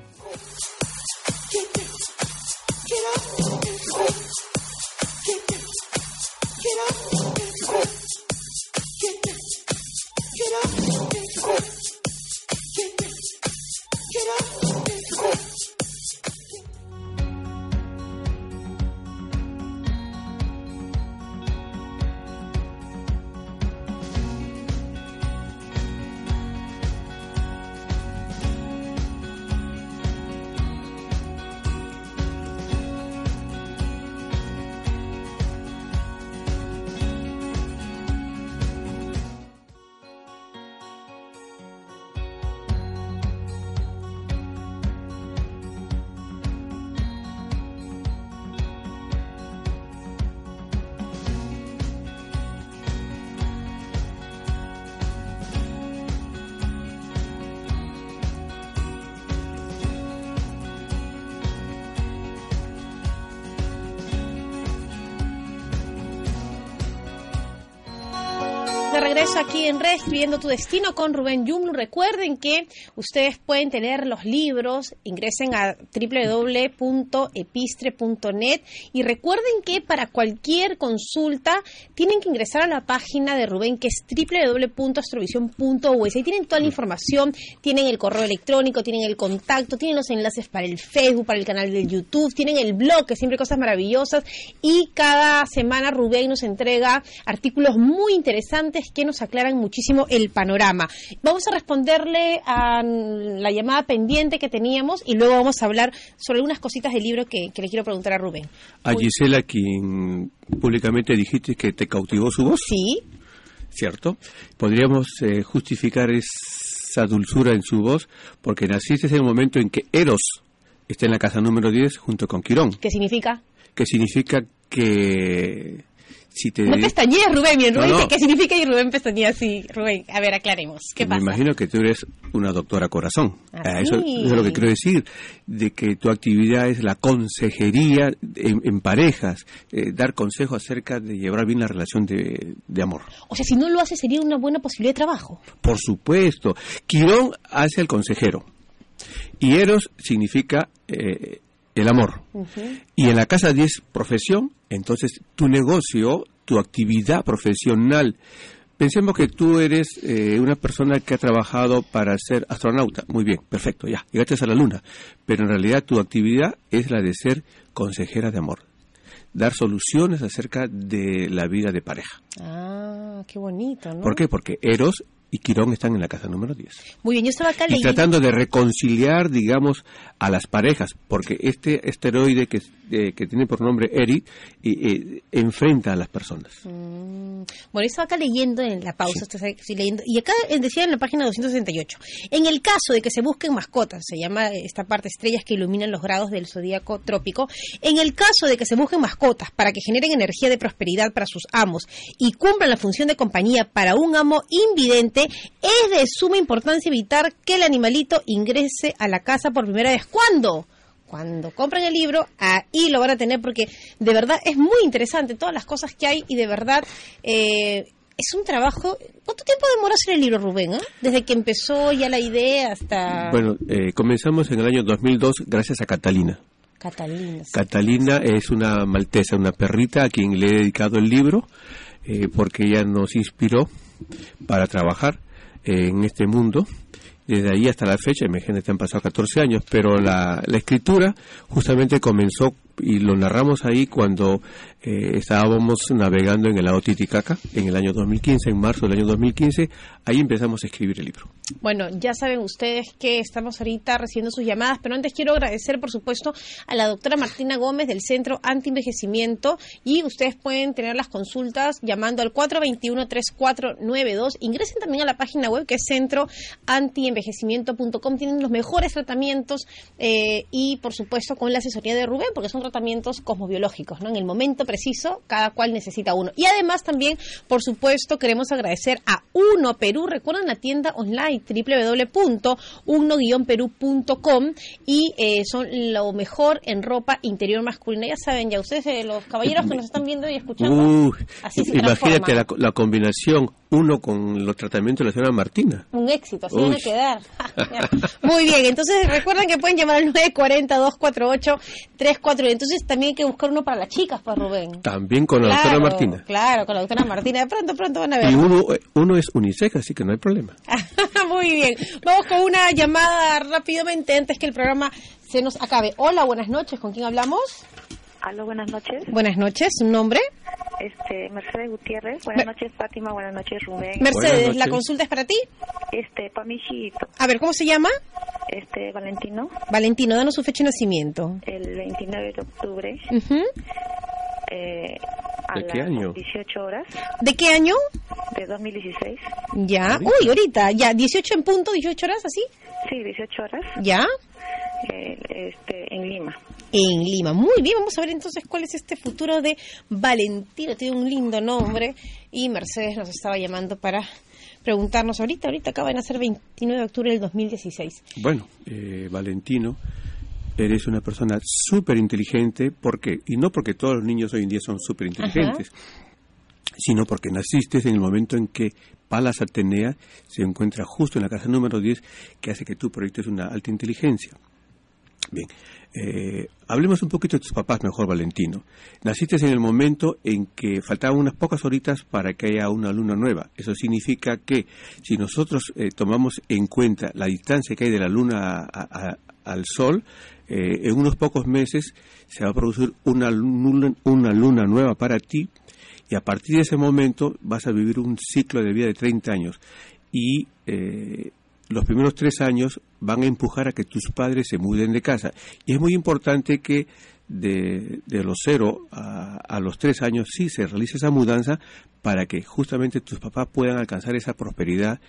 Regreso aquí en Red, escribiendo tu destino con Rubén Yumlu. Recuerden que ustedes pueden tener los libros, ingresen a www.epistre.net y recuerden que para cualquier consulta tienen que ingresar a la página de Rubén que es www.astrovision.us. Ahí tienen toda la información, tienen el correo electrónico, tienen el contacto, tienen los enlaces para el Facebook, para el canal de YouTube, tienen el blog, que siempre hay cosas maravillosas y cada semana Rubén nos entrega artículos muy interesantes que nos aclaran muchísimo el panorama. Vamos a responderle a la llamada pendiente que teníamos y luego vamos a hablar sobre algunas cositas del libro que, le quiero preguntar a Rubén. A Gisela, quien públicamente dijiste que te cautivó su voz. Sí. ¿Cierto? Podríamos eh, justificar esa dulzura en su voz porque naciste en el momento en que Eros está en la casa número 10 junto con Quirón. ¿Qué significa? Que significa que no pestañeas, Rubén. Rubén ¿qué significa y Rubén pestañea así? Rubén, a ver, aclaremos. ¿Qué Me imagino que tú eres una doctora corazón. Ah, eso, es lo que quiero decir, de que tu actividad es la consejería en, parejas, eh, dar consejos acerca de llevar bien la relación de, amor. O sea, si no lo hace, sería una buena posibilidad de trabajo. Por supuesto. Quirón hace el consejero. Y Eros significa eh, el amor. Y en la casa 10, profesión, entonces tu negocio, tu actividad profesional Pensemos que tú eres eh, una persona que ha trabajado para ser astronauta. Muy bien, perfecto, ya, llegaste a la luna. Pero en realidad tu actividad es la de ser consejera de amor. Dar soluciones acerca de la vida de pareja. Ah, qué bonito, ¿no? ¿Por qué? Porque Eros y Quirón están en la casa número 10. Muy bien, yo estaba acá y tratando de reconciliar, digamos, a las parejas, porque este esteroide que, eh, que tiene por nombre Eri eh, enfrenta a las personas. Mm. Bueno, estaba acá leyendo en la pausa, estoy leyendo, y acá decía en la página 268, en el caso de que se busquen mascotas, se llama esta parte estrellas que iluminan los grados del zodíaco trópico, en el caso de que se busquen mascotas para que generen energía de prosperidad para sus amos y cumplan la función de compañía para un amo invidente, es de suma importancia evitar que el animalito ingrese a la casa por primera vez. ¿Cuándo? Cuando compren el libro, ahí lo van a tener porque de verdad es muy interesante todas las cosas que hay y de verdad eh, es un trabajo. ¿Cuánto tiempo demoró hacer el libro, Rubén? Ah? Desde que empezó ya la idea hasta. Bueno, eh, comenzamos en el año 2002 gracias a Catalina. Catalina. Catalina es una maltesa, una perrita a quien le he dedicado el libro eh, porque ella nos inspiró para trabajar en este mundo. Desde ahí hasta la fecha, imagínate, han pasado 14 años, pero la, la escritura justamente comenzó y lo narramos ahí cuando eh, estábamos navegando en el lago Titicaca en el año 2015, en marzo del año 2015. Ahí empezamos a escribir el libro. Bueno, ya saben ustedes que estamos ahorita recibiendo sus llamadas, pero antes quiero agradecer, por supuesto, a la doctora Martina Gómez del Centro Anti-Envejecimiento y ustedes pueden tener las consultas llamando al 421-3492. Ingresen también a la página web que es centroantienvejecimiento.com. Tienen los mejores tratamientos eh, y, por supuesto, con la asesoría de Rubén, porque son tratamientos cosmobiológicos, ¿no? En el momento preciso, cada cual necesita uno. Y además también, por supuesto, queremos agradecer a Uno Perú. Recuerden la tienda online www.uno-perú.com y eh, son lo mejor en ropa interior masculina. Ya saben, ya ustedes, eh, los caballeros que nos están viendo y escuchando, así se Imagínate la, la, combinación uno con los tratamientos de la señora Martina. Un éxito, así van a quedar. Muy bien, entonces recuerden que pueden llamar al 940-248-34. Entonces también hay que buscar uno para las chicas, para pues, Rubén. También con la doctora Martina. Claro, con la doctora Martina. De pronto, pronto van a ver. Y uno, uno es unisex, así que no hay problema. Muy bien. Vamos con una llamada rápidamente antes que el programa se nos acabe. Hola, buenas noches. ¿Con quién hablamos? Aló, buenas noches. Buenas noches. ¿Un nombre? Este, Mercedes Gutiérrez. Buenas noches, Fátima. Buenas noches, Rubén. Mercedes, ¿la consulta es para ti? Este, para mi hijito. A ver, ¿cómo se llama? Este, Valentino. Valentino, danos su fecha de nacimiento. El 29 de octubre. Eh, a ¿De qué año? 18 horas. ¿De qué año? De 2016. Ya. Uy, ahorita. Ya, 18 en punto, 18 horas, ¿así? Sí, 18 horas. ¿Ya? Eh, este, en Lima. En Lima. Muy bien, vamos a ver entonces cuál es este futuro de Valentino. Tiene un lindo nombre y Mercedes nos estaba llamando para preguntarnos ahorita. Ahorita acaba de nacer 29 de octubre del 2016. Bueno, eh, Valentino, eres una persona súper inteligente. ¿Por qué? Y no porque todos los niños hoy en día son súper inteligentes sino porque naciste en el momento en que Palas Atenea se encuentra justo en la casa número 10, que hace que tú proyectes una alta inteligencia. Bien, eh, hablemos un poquito de tus papás mejor, Valentino. Naciste en el momento en que faltaban unas pocas horitas para que haya una luna nueva. Eso significa que si nosotros eh, tomamos en cuenta la distancia que hay de la luna al Sol, eh, en unos pocos meses se va a producir una una luna nueva para ti y a partir de ese momento vas a vivir un ciclo de vida de 30 años. Y eh, los primeros tres años van a empujar a que tus padres se muden de casa. Y es muy importante que de, los cero a, los tres años sí se realice esa mudanza para que justamente tus papás puedan alcanzar esa prosperidad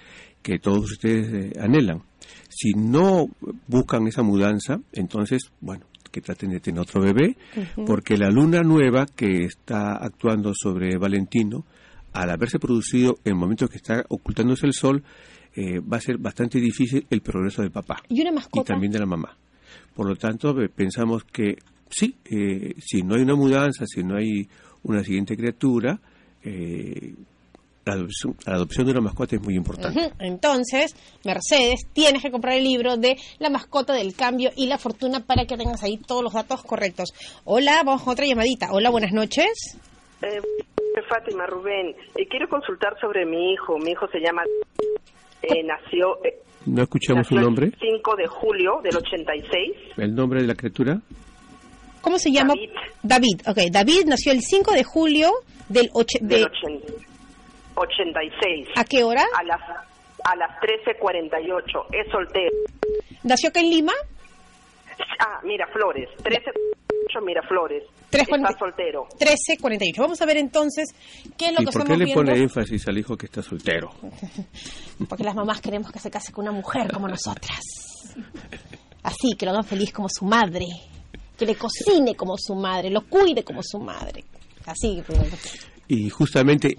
que todos ustedes eh, anhelan. Si no buscan esa mudanza, entonces, bueno, que traten de tener otro bebé, porque la luna nueva que está actuando sobre Valentino, al haberse producido en el momento que está ocultándose el sol, eh, va a ser bastante difícil el progreso del papá y, una mascota? y también de la mamá. Por lo tanto, pensamos que sí, eh, si no hay una mudanza, si no hay una siguiente criatura, eh, la adopción, de una mascota es muy importante. Entonces, Mercedes, tienes que comprar el libro de La mascota del cambio y la fortuna para que tengas ahí todos los datos correctos. Hola, vamos a otra llamadita. Hola, buenas noches. Eh, noches, Fátima, Rubén. Eh, quiero consultar sobre mi hijo. Mi hijo se llama... Eh, nació... ¿No escuchamos su nombre? El 5 de julio del 86. ¿El nombre de la criatura? ¿Cómo se llama? David. David, ok. David nació el 5 de julio del, del 86. ¿A qué hora? A las, a las 13.48. Es soltero. ¿Nació acá en Lima? Ah, Miraflores. 13.48 Miraflores. Está soltero. 13.48. Vamos a ver entonces qué es lo ¿Y que por estamos qué le viendo? pone énfasis al hijo que está soltero? Porque las mamás queremos que se case con una mujer como nosotras. Así, que lo hagan feliz como su madre. Que le cocine como su madre, lo cuide como su madre. Así. Y justamente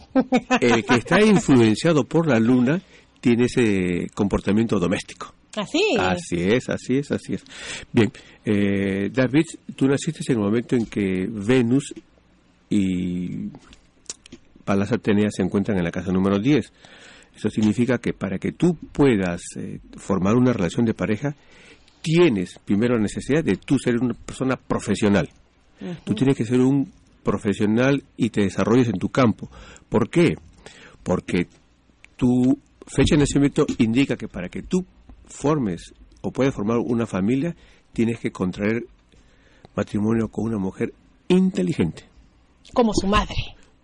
el que está influenciado por la luna tiene ese comportamiento doméstico. Así. Así es, así es, así es. Bien, eh, David, tú naciste en el momento en que Venus y Palas Atenea se encuentran en la casa número 10. Eso significa que para que tú puedas eh, formar una relación de pareja, tienes primero la necesidad de tú ser una persona profesional. Uh -huh. Tú tienes que ser un profesional y te desarrolles en tu campo. ¿Por qué? Porque tu fecha de nacimiento indica que para que tú formes o puedas formar una familia, tienes que contraer matrimonio con una mujer inteligente. Como su madre.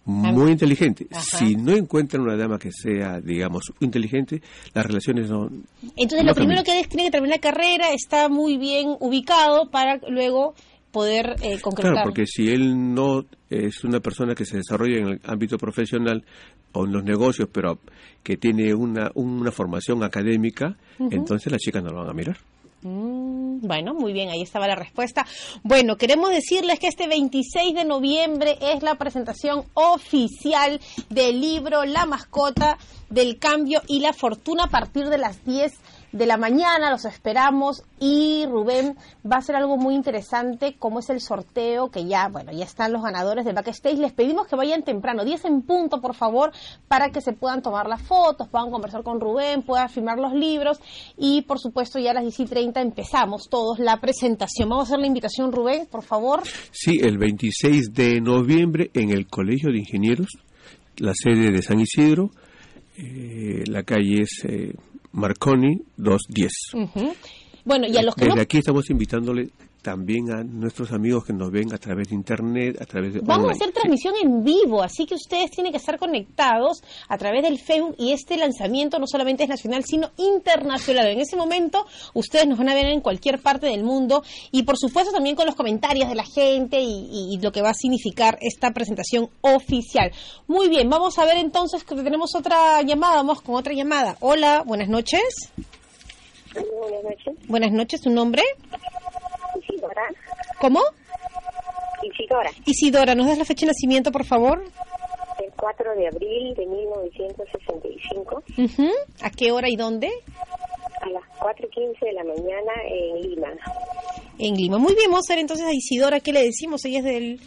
Muy inteligente. Ajá. Si no encuentran una dama que sea, digamos, inteligente, las relaciones no. Entonces, no lo primero que es, tiene que terminar la carrera, está muy bien ubicado para luego poder eh, concretar. Claro, porque si él no es una persona que se desarrolla en el ámbito profesional o en los negocios, pero que tiene una, una formación académica, uh -huh. entonces las chicas no lo van a mirar. Mm, bueno, muy bien, ahí estaba la respuesta. Bueno, queremos decirles que este 26 de noviembre es la presentación oficial del libro La mascota del cambio y la fortuna a partir de las 10 de la mañana, los esperamos y Rubén va a hacer algo muy interesante como es el sorteo que ya, bueno, ya están los ganadores del backstage. Les pedimos que vayan temprano, 10 en punto por favor, para que se puedan tomar las fotos, puedan conversar con Rubén, puedan firmar los libros y por supuesto ya a las 10 y 30 empezamos todos la presentación. Vamos a hacer la invitación Rubén, por favor. Sí, el 26 de noviembre en el Colegio de Ingenieros, la sede de San Isidro, eh, la calle es... Eh, Marconi 210. Uh -huh. Bueno, y a los que Desde no... aquí estamos invitándole también a nuestros amigos que nos ven a través de internet, a través de Vamos online. a hacer transmisión sí. en vivo, así que ustedes tienen que estar conectados a través del Facebook y este lanzamiento no solamente es nacional, sino internacional. En ese momento ustedes nos van a ver en cualquier parte del mundo y por supuesto también con los comentarios de la gente y, y, y lo que va a significar esta presentación oficial. Muy bien, vamos a ver entonces que tenemos otra llamada, vamos con otra llamada. Hola, buenas noches. Buenas noches. Buenas noches, ¿tu nombre? ¿Cómo? Isidora. Isidora, ¿nos das la fecha de nacimiento, por favor? El 4 de abril de 1965. Uh -huh. ¿A qué hora y dónde? A las 4 y 15 de la mañana en Lima. En Lima. Muy bien, vamos a ver entonces a Isidora, ¿qué le decimos? Ella es del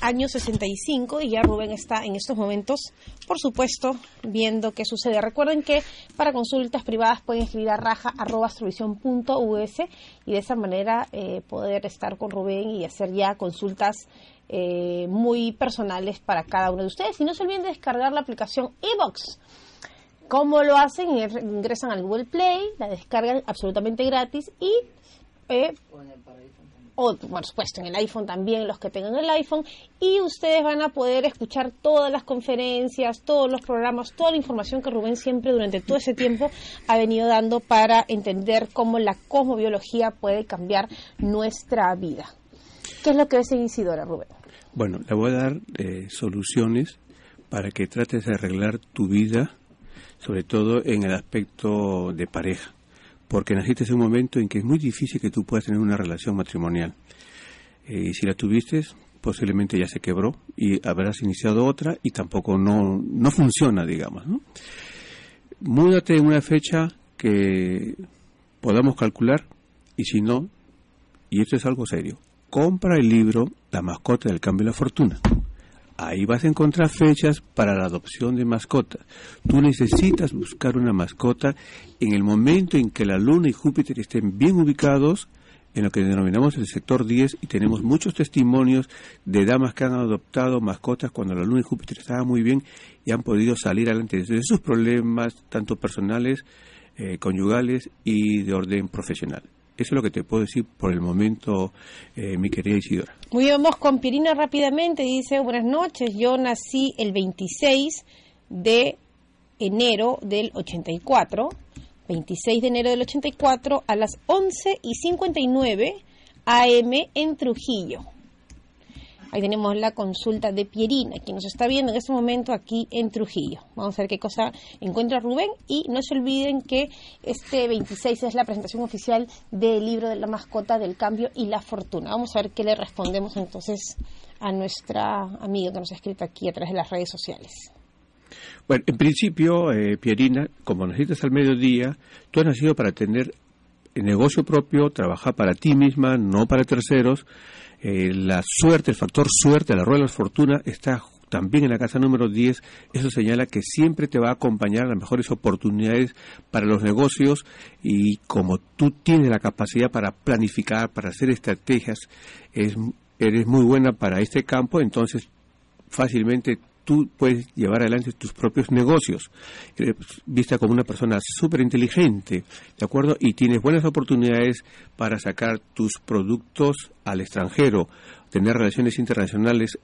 año 65 y ya Rubén está en estos momentos, por supuesto, viendo qué sucede. Recuerden que para consultas privadas pueden escribir a raja.astrovisión.us y de esa manera eh, poder estar con Rubén y hacer ya consultas eh, muy personales para cada uno de ustedes. Y no se olviden de descargar la aplicación eBox. ¿Cómo lo hacen? Ingresan al Google Play, la descargan absolutamente gratis y... Eh, o por supuesto en el iPhone también, los que tengan el iPhone, y ustedes van a poder escuchar todas las conferencias, todos los programas, toda la información que Rubén siempre durante todo ese tiempo ha venido dando para entender cómo la cosmobiología puede cambiar nuestra vida. ¿Qué es lo que ves en Isidora, Rubén? Bueno, le voy a dar eh, soluciones para que trates de arreglar tu vida, sobre todo en el aspecto de pareja porque naciste en un momento en que es muy difícil que tú puedas tener una relación matrimonial. Eh, y si la tuviste, posiblemente ya se quebró y habrás iniciado otra y tampoco no, no funciona, digamos. ¿no? Múdate en una fecha que podamos calcular y si no, y esto es algo serio, compra el libro La mascota del cambio y la fortuna. Ahí vas a encontrar fechas para la adopción de mascotas. Tú necesitas buscar una mascota en el momento en que la Luna y Júpiter estén bien ubicados en lo que denominamos el sector 10 y tenemos muchos testimonios de damas que han adoptado mascotas cuando la luna y Júpiter estaban muy bien y han podido salir adelante de sus problemas, tanto personales, eh, conyugales y de orden profesional. Eso es lo que te puedo decir por el momento, eh, mi querida Isidora. Muy bien, vamos con Pirina rápidamente. Dice, buenas noches, yo nací el 26 de enero del 84, 26 de enero del 84 a las 11 y 59 AM en Trujillo. Ahí tenemos la consulta de Pierina, quien nos está viendo en este momento aquí en Trujillo. Vamos a ver qué cosa encuentra Rubén y no se olviden que este 26 es la presentación oficial del libro de la mascota del cambio y la fortuna. Vamos a ver qué le respondemos entonces a nuestra amiga que nos ha escrito aquí a través de las redes sociales. Bueno, en principio, eh, Pierina, como necesitas al mediodía, tú has nacido para tener negocio propio, trabajar para ti misma, no para terceros. Eh, la suerte, el factor suerte, la rueda de la fortuna está también en la casa número 10, eso señala que siempre te va a acompañar las mejores oportunidades para los negocios y como tú tienes la capacidad para planificar, para hacer estrategias, es, eres muy buena para este campo, entonces fácilmente tú puedes llevar adelante tus propios negocios, eh, vista como una persona súper inteligente, ¿de acuerdo? Y tienes buenas oportunidades para sacar tus productos al extranjero, tener relaciones internacionales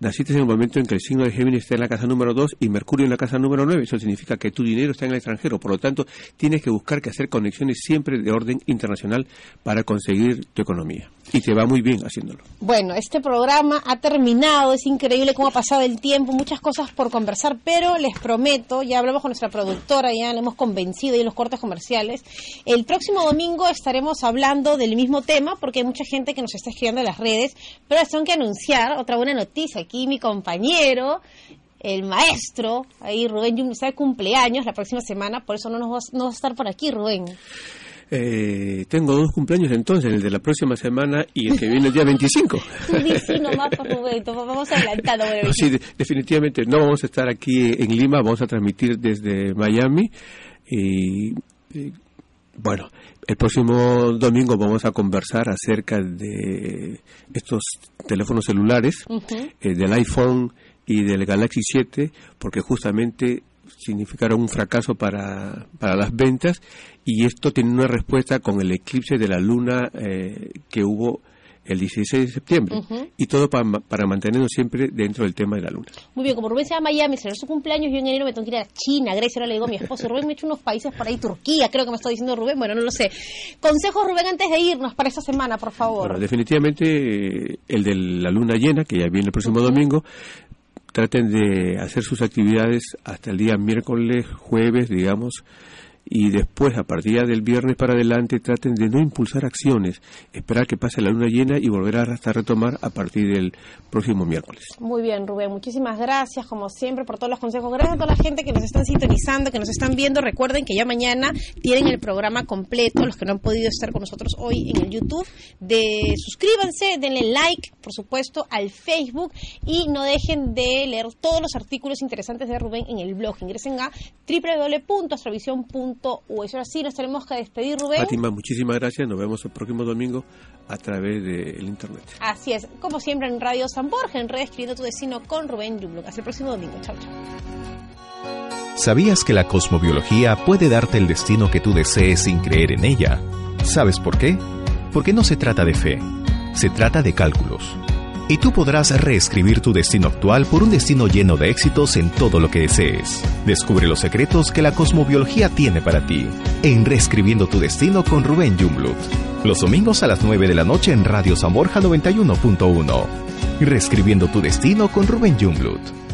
naciste en el momento en que el signo de Géminis está en la casa número 2 y Mercurio en la casa número 9. Eso significa que tu dinero está en el extranjero. Por lo tanto, tienes que buscar que hacer conexiones siempre de orden internacional para conseguir tu economía. Y te va muy bien haciéndolo. Bueno, este programa ha terminado. Es increíble cómo ha pasado el tiempo. Muchas cosas por conversar, pero les prometo, ya hablamos con nuestra productora, ya le hemos convencido y los cortes comerciales. El próximo domingo estaremos hablando del mismo tema porque hay mucha gente que nos está escribiendo en las redes, pero les tengo que anunciar otra buena noticia aquí mi compañero, el maestro, ahí Rubén Jung está de cumpleaños la próxima semana, por eso no, nos va, no va a estar por aquí, Rubén. Eh, tengo dos cumpleaños entonces, el de la próxima semana y el que viene el día 25. Tú nomás, por Rubén, vamos adelantando. sí, definitivamente no vamos a estar aquí en Lima, vamos a transmitir desde Miami y, bueno, el próximo domingo vamos a conversar acerca de estos teléfonos celulares, eh, del iPhone y del Galaxy 7, porque justamente significaron un fracaso para, para las ventas y esto tiene una respuesta con el eclipse de la luna eh, que hubo el 16 de septiembre. Y todo para, para mantenernos siempre dentro del tema de la luna. Muy bien, como Rubén se va a Miami, celebrar su cumpleaños, yo en enero me tengo que ir a China, Grecia, ahora le digo a mi esposo, Rubén me ha hecho unos países por ahí, Turquía, creo que me está diciendo Rubén, bueno, no lo sé. Consejo, Rubén, antes de irnos para esta semana, por favor. Bueno, definitivamente eh, el de la luna llena, que ya viene el próximo domingo, traten de hacer sus actividades hasta el día miércoles, jueves, digamos, y después, a partir del viernes para adelante, traten de no impulsar acciones, esperar que pase la luna llena y volver a retomar a partir del próximo miércoles. Muy bien, Rubén, muchísimas gracias, como siempre, por todos los consejos. Gracias a toda la gente que nos están sintonizando, que nos están viendo. Recuerden que ya mañana tienen el programa completo, los que no han podido estar con nosotros hoy en el YouTube. De, suscríbanse, denle like, por supuesto, al Facebook y no dejen de leer todos los artículos interesantes de Rubén en el blog. Ingresen a www.astrovision.com o Eso así, nos tenemos que despedir, Rubén. Fátima, muchísimas gracias. Nos vemos el próximo domingo a través del internet. Así es, como siempre en Radio San Borja, en Red Escribiendo tu Destino con Rubén Jumbluk. Hasta el próximo domingo. Chao, chao. ¿Sabías que la cosmobiología puede darte el destino que tú desees sin creer en ella? ¿Sabes por qué? Porque no se trata de fe, se trata de cálculos y tú podrás reescribir tu destino actual por un destino lleno de éxitos en todo lo que desees. Descubre los secretos que la cosmobiología tiene para ti en Reescribiendo tu destino con Rubén Jumblut. Los domingos a las 9 de la noche en Radio Zamorja 91.1. Reescribiendo tu destino con Rubén Jumblut.